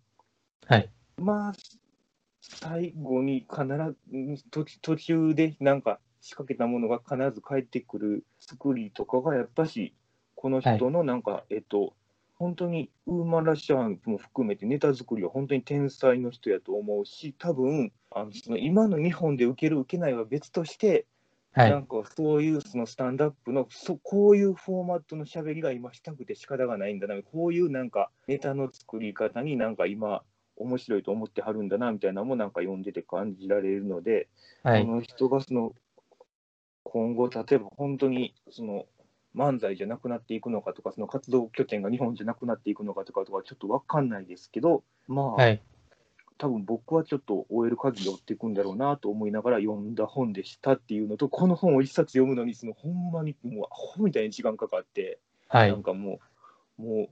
はい。まあ最後に必ず途途中でなんか仕掛けたものが必ず返ってくる作りとかがやっぱしこの人のなんか、えっと本当にウーマンラッシャーも含めてネタ作りは本当に天才の人やと思うし多分あのその今の日本で受ける受けないは別として、はないん。かそういうそのスタンドアップのそこういうフォーマットの喋りが今したくて仕方がないんだなこういうなんかネタの作り方になんか今面白いと思ってはるんだなみたいなのもなんか読んでて感じられるので、はいこ。の人がその今後例えば本当にその漫才じゃなくなっていくのかとかその活動拠点が日本じゃなくなっていくのかとかとかちょっと分かんないですけどまあ、はい。多分僕はちょっと終える限り追っていくんだろうなと思いながら読んだ本でしたっていうのとこの本を一冊読むのにそのほんまにもうアホみたいに時間かかって、はいなん。かもうもう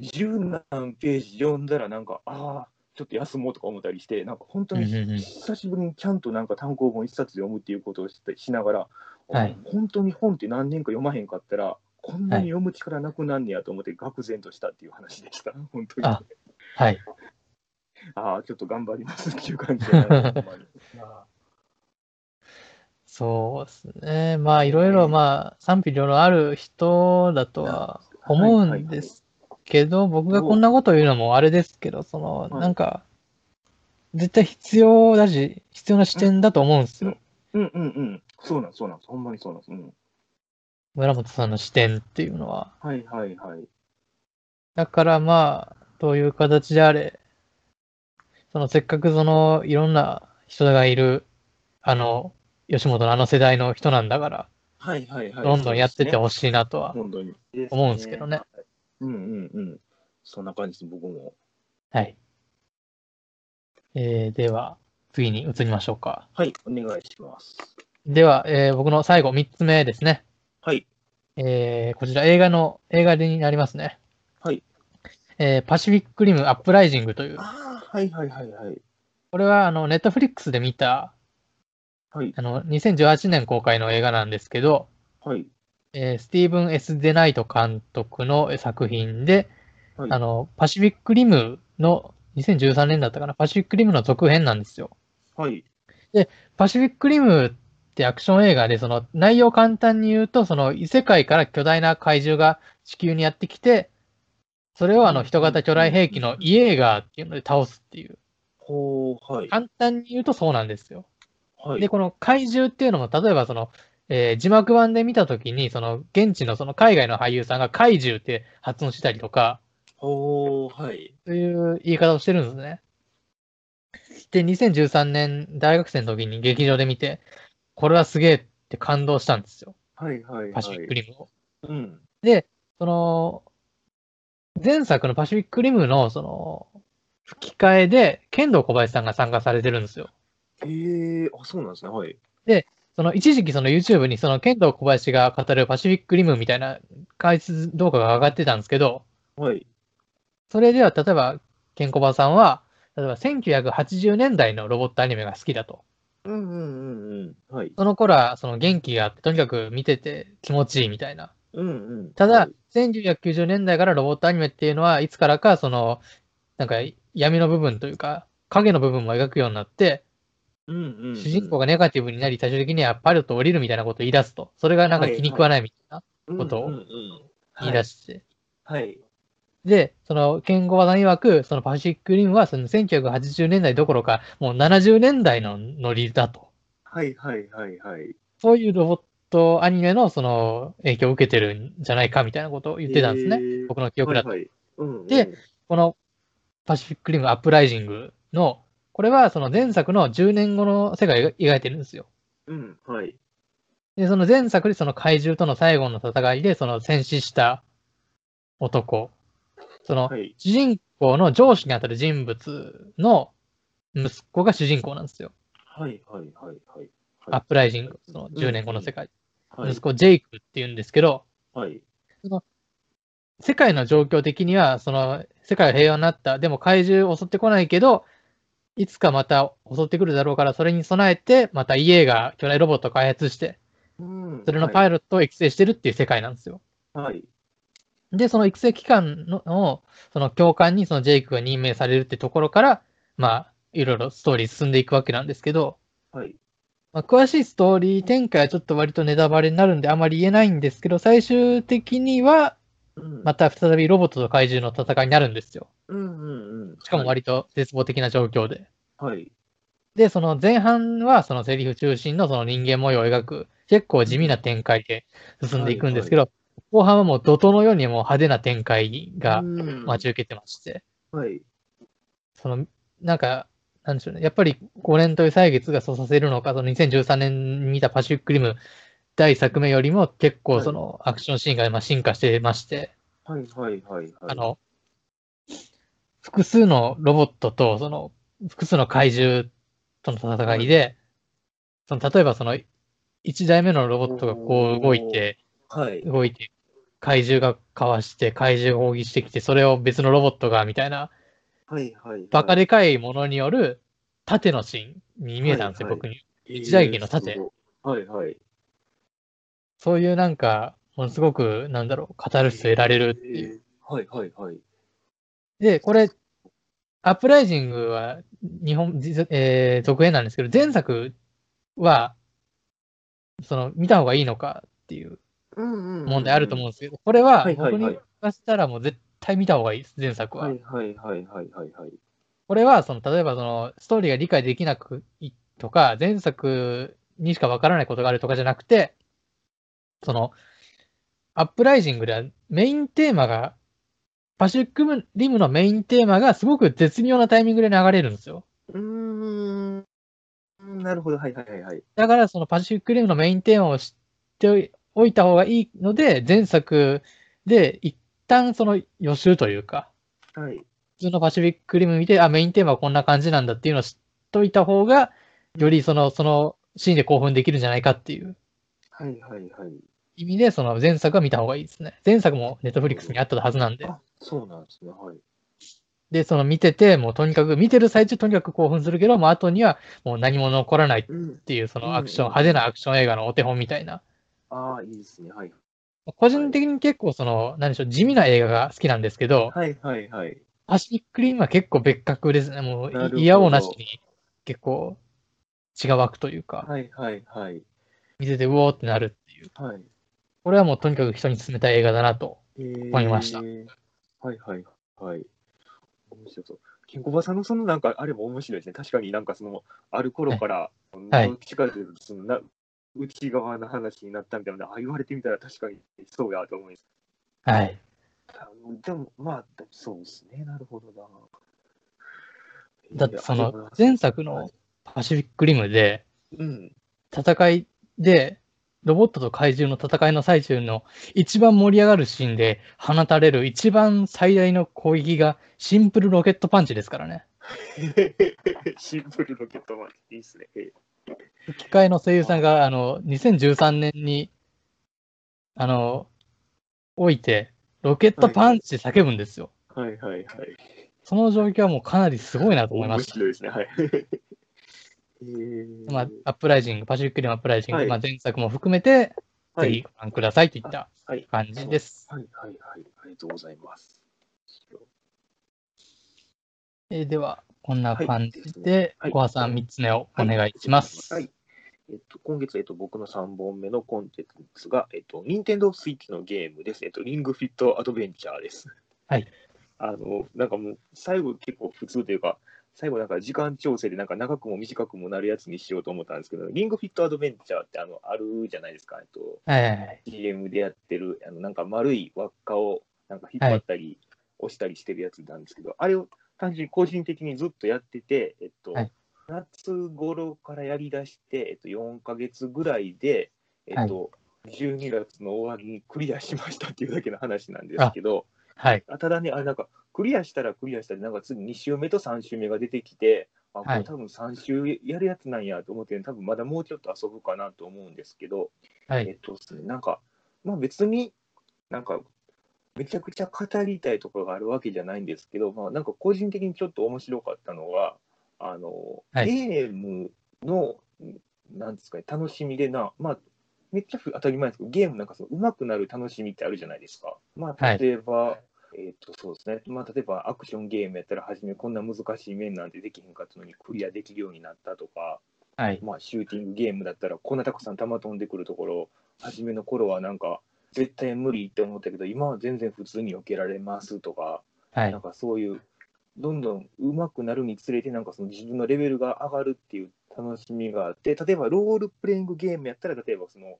十何ページ読んだらなんかああちょっと休もうとか思ったりしてなんか本当に久しぶりにちゃんとなんか単行本一冊読むっていうことをしてしながら、はい本当に本って何年か読まへんかったらこんなに読む力なくなんねやと思って愕然としたっていう話でした本当に。あはい。ああ、ちょっと頑張りますっていう感じじゃないほんまにあそうですね。まあ、いろいろ、まあ、賛否両論ある人だとは思うんですけど、僕がこんなこと言うのもあれですけど、その、はいなんか、絶対必要だし、必要な視点だと思うんですよ。うんうんうん。そうなんそうなん。ほんまにそうなんです。うん。村本さんの視点っていうのは。はいはいはい。だからまあ、どういう形であれ、そのせっかくそのいろんな人がいる、あの、吉本のあの世代の人なんだから、はいはいはい。どんどんやってってほほしいなとは本当に。思うんですけどね。うんうんうん。そんな感じです、僕も。はい。えー、では、次に移りましょうか。はい、お願いします。では、えー僕の最後、3つ目ですね。はい。えーこちら映画の、映画になりますね。はい。えーパシフィックリムアップライジングという、ああ、はいはいはいはい。これはあの、ネットフリックスで見た、はいあの、2018年公開の映画なんですけど、はい。えースティーブン・エス・デナイト監督のえー作品で、はいあの、パシフィックリムの、2013年だったかな、パシフィックリムの続編なんですよ。はい。パシフィックリムってアクション映画で、その内容を簡単に言うと、その異世界から巨大な怪獣が地球にやってきて、それをあの人型巨大兵器のイエーガーっていうので倒すっていう。ほう、はい。簡単に言うとそうなんですよ。はい。で、この怪獣っていうのも、例えばその、えー字幕版で見たときに、その現地のその海外の俳優さんが怪獣って発音したりとか、ほう、はい。そういう言い方をしてるんですね。で、2013年、大学生の時に劇場で見て、これはすげえって感動したんですよ。はいはいはい。パシフィックリムを。うん。で、その、前作のパシフィックリムの、その、吹き替えで、剣道小林さんが参加されてるんですよ。ええあ、そうなんですね。はい。その、一時期その YouTube にその剣道小林が語るパシフィックリムみたいな解説動画が上がってたんですけど、はい。それでは、例えば、ケンコバさんは、例えば1980年代のロボットアニメが好きだと。うんうんうんうん。はい。その頃は、その元気があって、とにかく見てて気持ちいいみたいな。うんうん。ただはい、1990年代からロボットアニメっていうのは、いつからか、その、なんか闇の部分というか、影の部分も描くようになって、うんうんうん、主人公がネガティブになり、最終的にはパリオット降りるみたいなことを言い出すと。それがなんか気に食わないみたいなことを言い出して。はい。で、その、ケンゴバさん曰く、そのパシフィックリムは、その1980年代どころか、もう70年代のノリだと。はいはいはいはい。そういうロボットアニメのその影響を受けてるんじゃないかみたいなことを言ってたんですね。へー僕の記憶だと。はいはいうんうん、でこのパシフィックリムアップライジングの、これはその前作の10年後の世界を描いてるんですよ。うん、はい。で、その前作でその怪獣との最後の戦いで、その戦死した男、そのはい。主人公の上司にあたる人物の息子が主人公なんですよ。はいはいはいはい。アップライジング、その10年後の世界。はい息子ジェイクって言うんですけど、はい。世界の状況的には、その世界が平和になった、でも怪獣襲ってこないけど、いつかまた襲ってくるだろうから、それに備えて、また EA が巨大ロボットを開発して、うんそれのパイロットを育成してるっていう世界なんですよ。はい。で、その育成機関の、のその教官にそのジェイクが任命されるってところから、まあ、いろいろストーリー進んでいくわけなんですけど、はい。まあ、詳しいストーリー展開はちょっと割とネタバレになるんであまり言えないんですけど、最終的には、うんまた再びロボットと怪獣の戦いになるんですよ。うんうんうん。しかも割と絶望的な状況で。はい。で、その前半はそのセリフ中心のその人間模様を描く結構地味な展開で進んでいくんですけど、後半はもう怒涛のようにもう派手な展開がうん待ち受けてまして、はい。その、なんか、なんでしょうね。やっぱり5年という歳月がそうさせるのか、その2013年に見たパシフィックリム第1作目よりも結構そのアクションシーンがまあ進化してまして、はいはいはいはい。あの、複数のロボットと、その、複数の怪獣との戦いで、その、例えばその、1台目のロボットがこう動いて、はい。動いて、怪獣がかわして、怪獣が砲撃してきて、それを別のロボットが、みたいな、はいはい。バカでかいものによる縦のシーンに見えたんですよ、はいはい僕に。一一大劇の盾。はいはい。そういうなんか、ものすごく、なんだろう、カタルシ得られるっていう。えー。はいはいはい。で、これ、アップライジングは日本、じえー続編なんですけど、前作は、その、見た方がいいのかっていううんうん。問題あると思うんですけど、これははいはいはい僕に言わせたらもう絶対見た方がいいです、前作は。はいはいはいはいはいはい。これは、その、例えばその、ストーリーが理解できなくいとか、前作にしかわからないことがあるとかじゃなくて、その、アップライジングではメインテーマが、パシフィックリムのメインテーマがすごく絶妙なタイミングで流れるんですよ。うーん。なるほど。はいはいはいはい。だから、そのパシフィックリムのメインテーマを知っておいた方がいいので、前作で一旦その予習というか、はい。普通のパシフィックリム見て、あ、メインテーマはこんな感じなんだっていうのを知っといた方が、よりその、そのシーンで興奮できるんじゃないかっていうはいはいはい。意味で、その前作は見た方がいいですね。前作もネットフリックスにあったはずなんで。あ、そうなんですね。はい。で、その見てて、もうとにかく、見てる最中とにかく興奮するけど、もう後にはもう何も残らないっうん。ていう、そのアクション、うん派手なアクション映画のお手本みたいな。ああ、いいですね。はい。個人的に結構その、何でしょう、地味な映画が好きなんですけど、はいはいはい。パシフィックリムは結構別格ですね。もう、嫌おうなしに結構血が湧くというか、はいはいはい。見ててうおーってなるっていう。はい。これはもうとにかく人に勧めたい映画だなと。えー思いましたはいはいはい。面白そう。ケンコバさんのそのなんかあれも面白いですね。確かになんかその、ある頃から、はいどっちかというとそのな内側の話になったみたいな、あ、言われてみたら確かにそうやと思います。はい。でも、まあ、そうですね。なるほどな。へだってその前作のパシフィックリムでうん。戦いで、ロボットと怪獣の戦いの最中の一番盛り上がるシーンで放たれる一番最大の攻撃がシンプルロケットパンチですからね。シンプルロケットマンいいっすね。え吹き替えの声優さんが、あの、2013年に、あの、置いて、ロケットパンチで叫ぶんですよ。はいはいはい。その状況はもうかなりすごいなと思いました。面白いですね。はい。えーまあ、アップライジング、パシフィックリムアップライジング、はいまあ、前作も含めて、はいぜひご覧くださいといったはい。感じです。はいはいはい。ありがとうございます。えーでは、こんな感じはいで、はい小川さん3つ目をお願いします。はい。えっと、今月、えっと、僕の3本目のコンテンツが、えっと、任天堂スイッチのゲームです。えっと、リングフィットアドベンチャーです。はい。あの、なんかもう、最後結構普通というか、最後なんか時間調整でなんか長くも短くもなるやつにしようと思ったんですけど、リングフィットアドベンチャーってあの、あるじゃないですか。えっと、はいはいはい。GM でやってる、あのなんか丸い輪っかをなんか引っ張ったり、押したりしてるやつなんですけど、あれを単純に個人的にずっとやってて、えっと、はい夏頃からやりだして、えっと、4ヶ月ぐらいで、えっと、12月の終わりにクリアしましたっていうだけの話なんですけど、はい。あただね、あれなんか、クリアしたらクリアしたら、なんか次2週目と3週目が出てきて、あ、こはいれ多分3週やるやつなんやと思って、多分まだもうちょっと遊ぶかなと思うんですけど、はい。えっとですね、なんか、まあ別になんか、めちゃくちゃ語りたいところがあるわけじゃないんですけど、まあなんか個人的にちょっと面白かったのは、あの、はいゲームの、なんですかね、楽しみでな、まあ、めっちゃ当たり前ですけど、ゲームなんかその上手くなる楽しみってあるじゃないですか。まあ、はい例えば、えっと、そうですね。まあ、例えばアクションゲームやったら、初めこんな難しい面なんてできへんかったのにクリアできるようになったとか、はい。まあ、シューティングゲームだったら、こんなたくさん弾飛んでくるところ、初めの頃はなんか、絶対無理って思ったけど、今は全然普通に避けられますとか、はいなん。かそういう、どんどん上手くなるにつれて、なんかその自分のレベルが上がるっていう楽しみがあって、例えばロールプレイングゲームやったら、例えばその、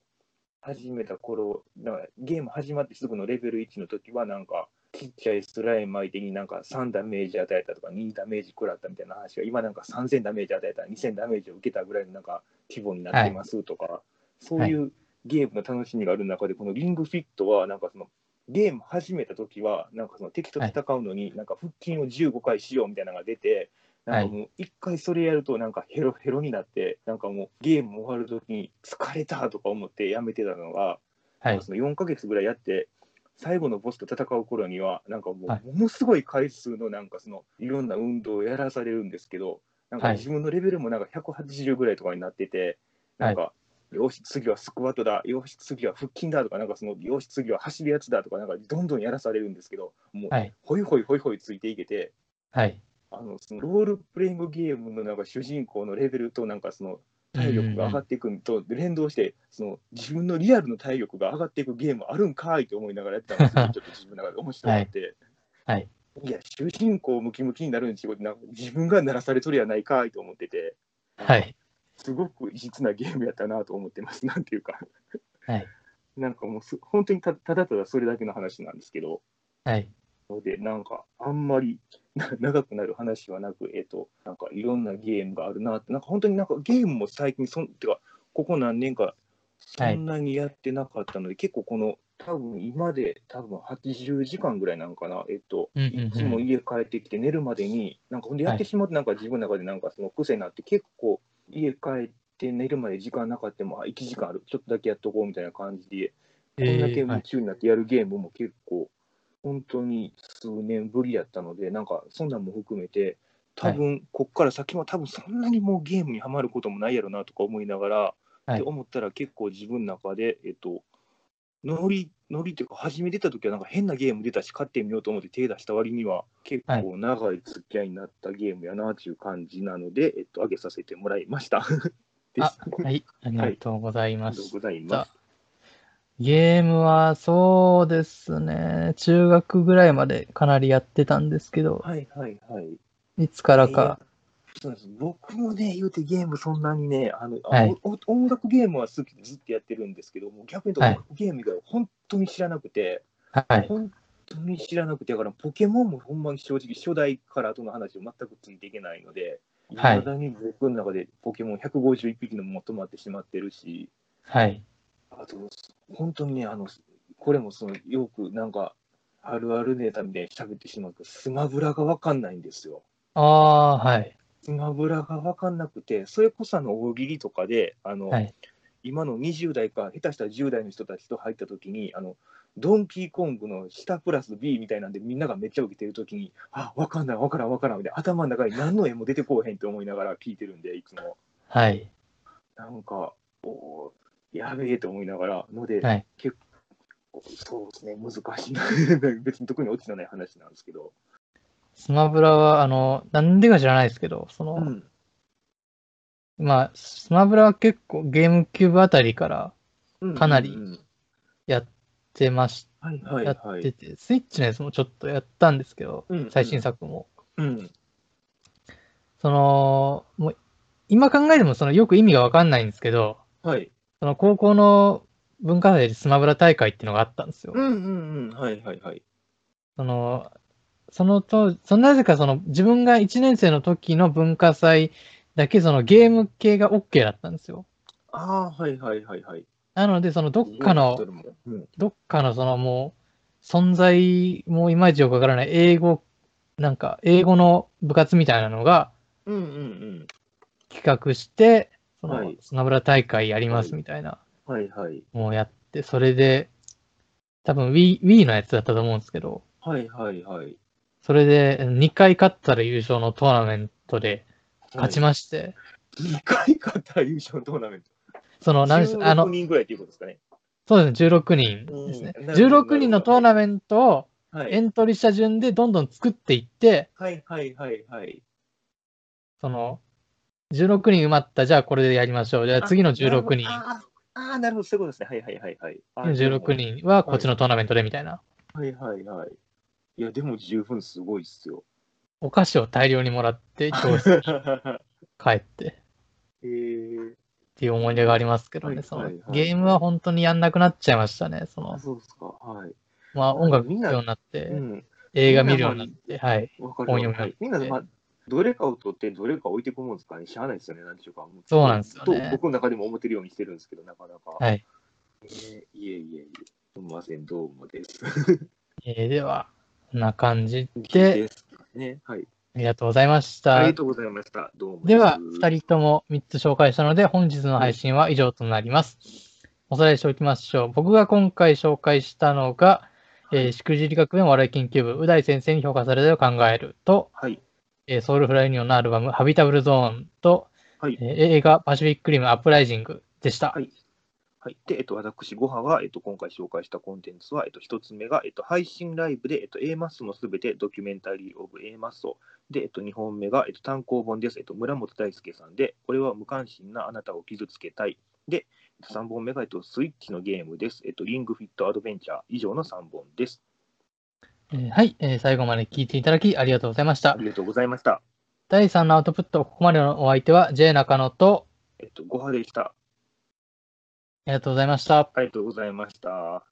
始めた頃、なんかゲーム始まってすぐのレベル1の時は、なんか、ちっちゃいスライム相手になんか3ダメージ与えたとか2ダメージ食らったみたいな話が、今なんか3000ダメージ与えた、2000ダメージを受けたぐらいのなんか規模になってますとか、そういうゲームの楽しみがある中で、このリングフィットは、なんかその、ゲーム始めた時は、なんかその敵と戦うのに、なんか腹筋を15回しようみたいなのが出て、なんかもう一回それやると、なんかヘロヘロになって、なんかもうゲーム終わる時に疲れたとか思ってやめてたのが、はい。その4ヶ月ぐらいやって、最後のボスと戦う頃には、なんかもはうものすごい回数のなんかそのいろんな運動をやらされるんですけど、なんかはい自分のレベルもなんか180ぐらいとかになってて、なんか、よし、次はスクワットだ、よし、次は腹筋だとか、なんかその、よし、次は走るやつだとか、なんかどんどんやらされるんですけど、もう、はい。ほいほいほいほいついていけて、はい。あのそのロールプレイングゲームのなんか主人公のレベルとなんかその体力が上がっていくのと連動してその自分のリアルの体力が上がっていくゲームあるんかいと思いながらやってたんですけどちょっと自分の中で面白くて、はい。い、や主人公ムキムキになるに仕事なんか自分がならされとるやないかいと思っててはい。すごく異質なゲームやったなと思ってます なんていうかはい。なんかもうす本当にたただただそれだけの話なんですけどはい。ので、なんか、あんまりな 長くなる話はなく、えっ、と、なんかいろんなゲームがあるなって、なんか本当になんかゲームも最近そん、てか、ここ何年か、そんなにやってなかったので、結構この、多分今で多分80時間ぐらいなのかな、えっ、と、うんうんうん。いつも家帰ってきて寝るまでに、なんかほんでやってしまって、なんか自分の中でなんかその癖になって、結構家帰って寝るまで時間なかったも、あ1時間ある、ちょっとだけやっとこうみたいな感じで、こんだけ。夢中になってやるゲームも結構、本当に数年ぶりやったので、なんかそんなんも含めて、多分こっから先も多分そんなにもうゲームにはまることもないやろなとか思いながら、はいって思ったら結構自分の中で、えっと、ノリ、ノリっていうか、初め出た時はなんか変なゲーム出たし、買ってみようと思って手出した割には、結構長い付き合いになったゲームやなっていう感じなので、えっと、上げさせてもらいました。あ はい。ありがとうございありがとうます。ございます。ゲームはそうですね。中学ぐらいまでかなりやってたんですけど、はいはいはい。いつからか。そうです僕もね、言うてゲームそんなにね、あの、あはいお音楽ゲームは好きでずっとやってるんですけども、逆に言うとゲーム以外は本当に知らなくて、はい。本当に知らなくて、だからポケモンもほんまに正直、初代から後の話を全くついていけないので、いはいまだに僕の中でポケモン151匹のまま止まってしまってるし、はい。あと、本当にね、あの、これもそのよくなんか、あるあるネタで喋ってしまうけど、スマブラがわかんないんですよ。ああ、はい。スマブラがわかんなくて、それこそあの大喜利とかで、あの、はい今の20代か、下手したら10代の人たちと入ったときに、あの、ドンキーコングの下プラス B みたいなんで、みんながめっちゃ受けてるときに、あ、わかんない、わからん、わからん、みたいな、頭の中に何の絵も出てこうへんって思いながら聞いてるんで、いつも。はい。なんか、おーやべえと思いながら、ので、はい結構、そうですね、難しいな。別に特にオチのない話なんですけど。スマブラは、あの、なんでか知らないですけど、その、うん。まあ、スマブラは結構ゲームキューブあたりからうんかなりうんうんやってまし、はいはいやはい。ってて、スイッチのやつもちょっとやったんですけど、うん最新作も。うん。その、もう、今考えてもそのよく意味がわかんないんですけど、はい。その高校の文化祭でスマブラ大会っていうのがあったんですよ。うんうんうん。はいはいはい。その、そのと、そのなぜかその自分が1年生の時の文化祭だけそのゲーム系が OK だったんですよ。ああ、はいはいはいはい。なので、そのどっかのうん。どっかのそのもう、存在もいまいちよくわからない英語、なんか英語の部活みたいなのがうんうん企画して、そのはいスマブラ大会やりますみたいな、うん。はいはい。もうやって、それで、多分 Wii, Wii のやつだったと思うんですけど、はいはいはい。それで2回勝ったら優勝のトーナメントで勝ちまして、す。2回勝った優勝トーナメント。その、何あ16の、人ぐらいっていうことですかね。そうですね、16人ですね。うんなるほど16人のトーナメントをはい。エントリーした順でどんどん作っていって、はいはいはいはい。その、16人埋まった、じゃあこれでやりましょう。じゃあ次の16人、ああなるほど、そういうことですね。はいはいはいはい。あ16。人はこっちのトーナメントでみたいな。はいはいはい。いや、でも十分すごいっすよ。お菓子を大量にもらって、教室に帰って えー、っていう思い出がありますけどね。はいそのはいはいゲームは本当にやんなくなっちゃいましたね。そのあ、そうですか。はい。まあ音楽みんな聴くようになって、うん。映画見るようになって、はい。わかる本読みはい。みんな、まあ、どれかを取って、どれか置いてくもんですかね？しゃあないですよね。なんでしょうか。そうなんですよねと僕の中でも思ってるようにしてるんですけど、なかなか。はい。えーいえいえいえ。すみません、どうもです。えーでは、こんな感じで、ですね。はい。ありがとうございましたありが。とうございました。どうもでは、す2人とも3つ紹介したので、本日の配信は以上となります。おさらいしておきましょう。僕が今回紹介したのが、えーしくじり学園お笑い研究部、う大先生に評価されたと考えると、はい。えーソウルフライユニオンのアルバム、ハビタブルゾーンと、はいえー映画、パシフィックリムアップライジングでした。はいはい。で、えっと、私、ごはが、えっと、今回紹介したコンテンツは、えっと、一つ目が、えっと、配信ライブで、えっと、A マッソのすべてドキュメンタリー・オブ・ A マッソ。で、えっと、二本目が、えっと、単行本です。えっと、村本大輔さんで、これは無関心なあなたを傷つけたい。で、えっと、三本目が、えっと、スイッチのゲームです。えっと、リングフィットアドベンチャー以上の三本です。えーはい、えー最後まで聞いていただきありがとうございましたあ。りがとうございました。第3のアウトプット、ここまでのお相手は J 中野と、えっと、ごはでした。ありがとうございました。ありがとうございました。